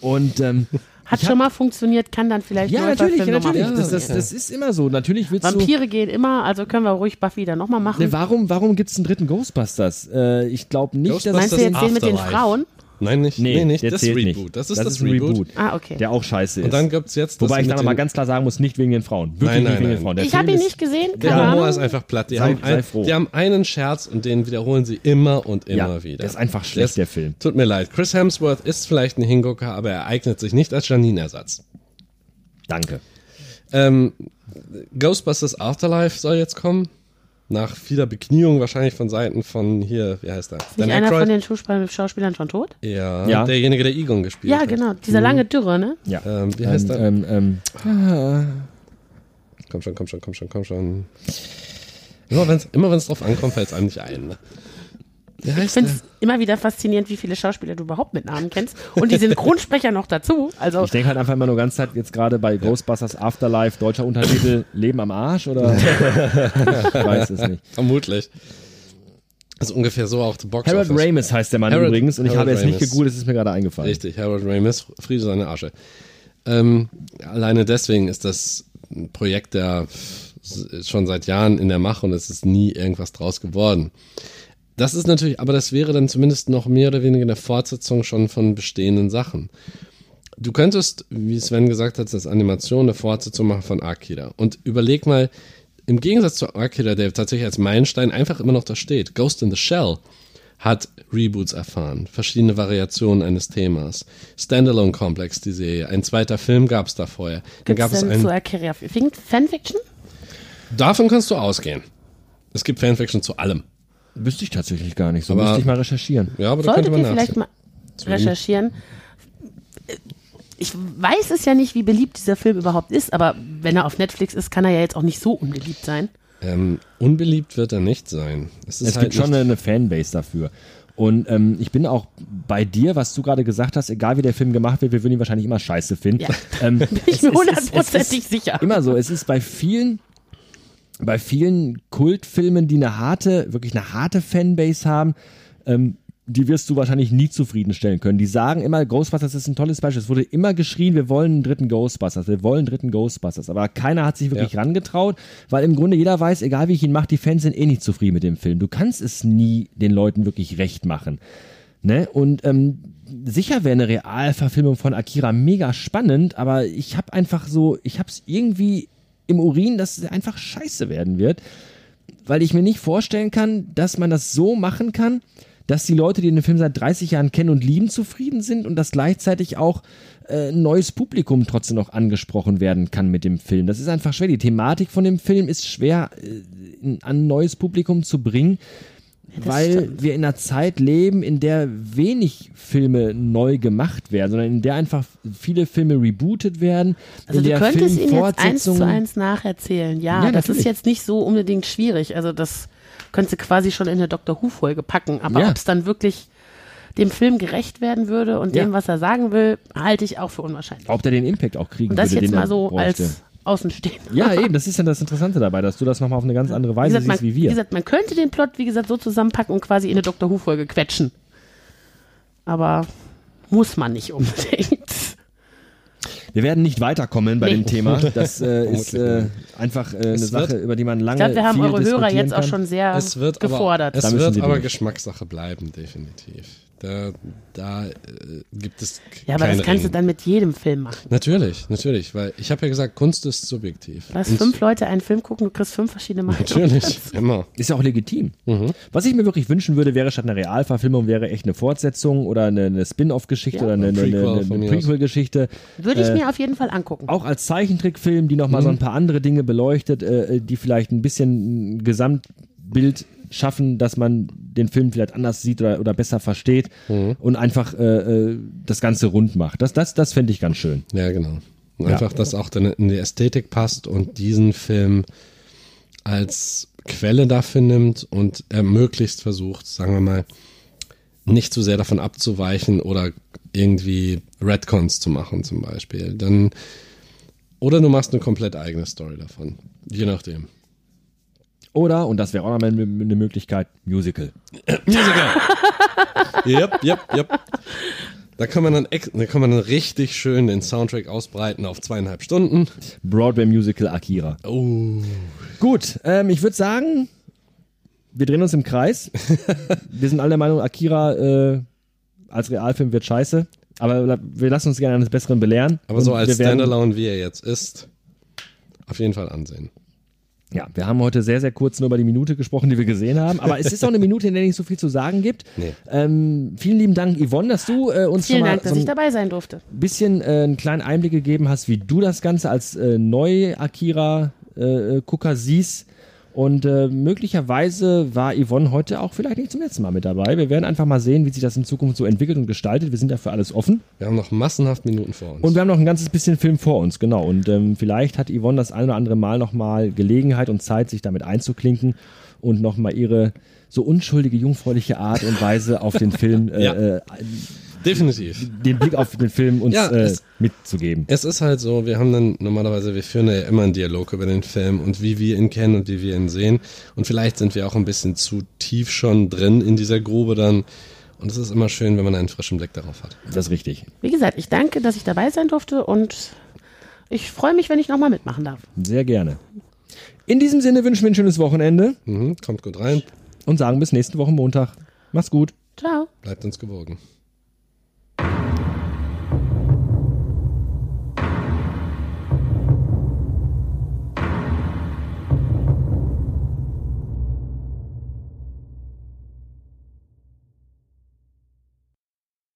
Und ähm, hat hab- schon mal funktioniert, kann dann vielleicht ja, natürlich, natürlich. Das, das, das ist immer so. Natürlich willst du. Vampire gehen immer, also können wir ruhig Buffy dann nochmal machen. Ne, warum warum gibt es einen dritten Ghostbusters? Äh, ich glaube nicht, dass Meinst du jetzt den mit den. Frauen? Nein, nicht. Nee, Nee, nicht. der Das zählt Reboot. nicht. Das ist das, ein Reboot. Ah, okay. Der auch scheiße ist. Und dann gibt's jetzt das Wobei ich dann aber den- ganz klar sagen muss, nicht wegen den Frauen. Wirklich Nein, nicht nein, wegen nein. den Frauen. Der Ich habe ihn ist- nicht gesehen, Der Humor ist einfach platt. Die, Sei- haben sei ein, froh. die haben einen Scherz und den wiederholen sie immer und immer Ja, wieder. der ist einfach schlecht, Das- der Film. Tut mir leid. Chris Hemsworth ist vielleicht ein Hingucker, aber er eignet sich nicht als Janine-Ersatz. Danke. Ähm, Ghostbusters Afterlife soll jetzt kommen. Nach vieler Bekniung wahrscheinlich von Seiten von hier, wie heißt er? Nicht einer von den Schauspielern schon tot? ja, Ja. derjenige, der Egon gespielt Ja, hat. genau. Dieser lange Dürre, ne? Ja. Ähm, wie heißt ähm, er? ähm, ähm, Komm schon, komm schon, komm schon, komm schon. Immer wenn es immer wenn's drauf ankommt, fällt es einem nicht ein. Ne? Ich finde es immer wieder faszinierend, wie viele Schauspieler du überhaupt mit Namen kennst. Und die Synchronsprecher noch dazu. Also, ich denke halt einfach immer nur ganz Zeit jetzt gerade bei Ghostbusters Afterlife, deutscher Untertitel, Leben am Arsch oder? ich weiß es nicht. Vermutlich. Das ist ungefähr so auch The Box Harold Office. Ramis heißt der Mann Harold- übrigens und ich Harold habe jetzt nicht Ramis. gegoogelt, es ist mir gerade eingefallen. Richtig, Harold Ramis, Friede seine Asche. Ähm, alleine deswegen ist das ein Projekt, der schon seit Jahren in der Mache und es ist nie irgendwas draus geworden. Das ist natürlich, aber das wäre dann zumindest noch mehr oder weniger eine Fortsetzung schon von bestehenden Sachen. Du könntest, wie Sven gesagt hat, als Animation eine Fortsetzung machen von Akira. Und überleg mal, im Gegensatz zu Akira, der tatsächlich als Meilenstein einfach immer noch da steht, Ghost in the Shell hat Reboots erfahren, verschiedene Variationen eines Themas. Standalone Complex, die Serie. Ein zweiter Film gab es da vorher. Dann gibt gab es denn zu einen. Akira Fanfiction? Davon kannst du ausgehen. Es gibt Fanfiction zu allem. Wüsste ich tatsächlich gar nicht, so Aber- müsste ich mal recherchieren. Ja, aber da könnte Solltet man ihr vielleicht mal recherchieren. Ich weiß es ja nicht, wie beliebt dieser Film überhaupt ist, aber wenn er auf Netflix ist, kann er ja jetzt auch nicht so unbeliebt sein. Ähm, unbeliebt wird er nicht sein. Es, ist Es halt gibt schon eine, Fanbase dafür. Und ähm, ich bin auch bei dir, was du gerade gesagt hast, egal wie der Film gemacht wird, wir würden ihn wahrscheinlich immer scheiße finden. Ja. Ähm, Bin ich mir hundertprozentig sicher. Immer so. Es ist bei vielen, bei vielen Kultfilmen, die eine harte, wirklich eine harte Fanbase haben, ähm, die wirst du wahrscheinlich nie zufriedenstellen können. Die sagen immer, Ghostbusters ist ein tolles Beispiel. Es wurde immer geschrien, wir wollen einen dritten Ghostbusters, wir wollen einen dritten Ghostbusters. Aber keiner hat sich wirklich Ja. rangetraut, weil im Grunde jeder weiß, egal wie ich ihn mache, die Fans sind eh nicht zufrieden mit dem Film. Du kannst es nie den Leuten wirklich recht machen. Ne? Und ähm, sicher wäre eine Realverfilmung von Akira mega spannend, aber ich habe einfach so, ich habe es irgendwie im Urin, dass es einfach scheiße werden wird, weil ich mir nicht vorstellen kann, dass man das so machen kann, dass die Leute, die den Film seit 30 Jahren kennen und lieben, zufrieden sind und dass gleichzeitig auch äh, ein neues Publikum trotzdem noch angesprochen werden kann mit dem Film. Das ist einfach schwer. Die Thematik von dem Film ist schwer äh, an ein neues Publikum zu bringen, weil wir in einer Zeit leben, in der wenig Filme neu gemacht werden, sondern in der einfach viele Filme rebootet werden. Also du könntest ihn jetzt eins zu eins nacherzählen. Ja, Ja, das natürlich. ist jetzt nicht so unbedingt schwierig. Also das könntest du quasi schon in eine Dr. Who-Folge packen. Aber Ja. ob es dann wirklich dem Film gerecht werden würde und Ja. dem, was er sagen will, halte ich auch für unwahrscheinlich. Ob der den Impact auch kriegen Und das würde, jetzt den mal so bräuchte. als Außenstehender. Ja, eben, das ist ja das Interessante dabei, dass du das nochmal auf eine ganz andere Wie Weise gesagt, man, siehst wie wie wir. gesagt, man könnte den Plot, wie gesagt, so zusammenpacken und quasi in eine Dr. Who-Folge quetschen. Aber muss man nicht unbedingt. Wir werden nicht weiterkommen bei Nee. dem Thema. Das äh, ist äh, einfach äh, eine Sache, über die man lange Ich glaube, wir haben eure Hörer jetzt auch schon sehr Es wird gefordert. aber, es wird aber durch. Geschmackssache bleiben, definitiv. Da, da äh, gibt es ja, aber keine das kannst du Regeln. dann mit jedem Film machen. Natürlich, natürlich, weil ich habe ja gesagt, Kunst ist subjektiv. Lass Und- fünf Leute einen Film gucken, du kriegst fünf verschiedene Meinungen. Natürlich, immer. Ist ja auch legitim. Mhm. Was ich mir wirklich wünschen würde, wäre statt einer Realverfilmung, wäre echt eine Fortsetzung oder eine, eine Spin-off-Geschichte Ja. oder eine, eine, Prequel. Prequel-Geschichte. Würde ich Äh, mir auf jeden Fall angucken. Auch als Zeichentrickfilm, die nochmal so Mhm. ein paar andere Dinge beleuchtet, äh, die vielleicht ein bisschen ein Gesamtbild schaffen, dass man den Film vielleicht anders sieht oder, oder besser versteht Mhm. und einfach äh, äh, das Ganze rund macht. Das, das, das fände ich ganz schön. Ja, genau. Und Ja. Einfach, dass auch dann in die Ästhetik passt und diesen Film als Quelle dafür nimmt und er möglichst versucht, sagen wir mal, nicht zu sehr davon abzuweichen oder irgendwie Redcons zu machen zum Beispiel. Dann, oder du machst eine komplett eigene Story davon. Je nachdem. Oder, und das wäre auch noch mal eine eine Möglichkeit, Musical. Yep, yep, yep. Da kann man dann, da kann man dann richtig schön den Soundtrack ausbreiten auf zweieinhalb Stunden. Broadway Musical Akira. Oh. Gut, ähm, ich würde sagen, wir drehen uns im Kreis. wir sind alle der Meinung, Akira äh, als Realfilm wird scheiße. Aber wir lassen uns gerne eines Besseren belehren. Aber so als Standalone, wie er jetzt ist, auf jeden Fall ansehen. Ja, wir haben heute sehr, sehr kurz nur über die Minute gesprochen, die wir gesehen haben. Aber es ist auch eine Minute, in der nicht so viel zu sagen gibt. Nee. Ähm, vielen lieben Dank, Yvonne, dass du äh, uns Vielen schon mal Dank, dass so ich ein dabei sein durfte. bisschen äh, einen kleinen Einblick gegeben hast, wie du das Ganze als äh, neu Akira-Gucker siehst. Und äh, möglicherweise war Yvonne heute auch vielleicht nicht zum letzten Mal mit dabei. Wir werden einfach mal sehen, wie sich das in Zukunft so entwickelt und gestaltet. Wir sind dafür alles offen. Wir haben noch massenhaft Minuten vor uns. Und wir haben noch ein ganzes bisschen Film vor uns, genau. Und ähm, vielleicht hat Yvonne das ein oder andere Mal nochmal Gelegenheit und Zeit, sich damit einzuklinken und nochmal ihre so unschuldige, jungfräuliche Art und Weise auf den Film, äh, Ja. äh, Definitiv. den Blick auf den Film uns Ja, äh, es- mitzugeben. Es ist halt so, wir haben dann normalerweise, wir führen ja immer einen Dialog über den Film und wie wir ihn kennen und wie wir ihn sehen. Und vielleicht sind wir auch ein bisschen zu tief schon drin in dieser Grube dann. Und es ist immer schön, wenn man einen frischen Blick darauf hat. Das ist richtig. Wie gesagt, ich danke, dass ich dabei sein durfte und ich freue mich, wenn ich nochmal mitmachen darf. Sehr gerne. In diesem Sinne wünschen wir ein schönes Wochenende Mhm, kommt gut rein, und sagen bis nächste Woche Montag. Mach's gut. Ciao. bleibt uns gewogen.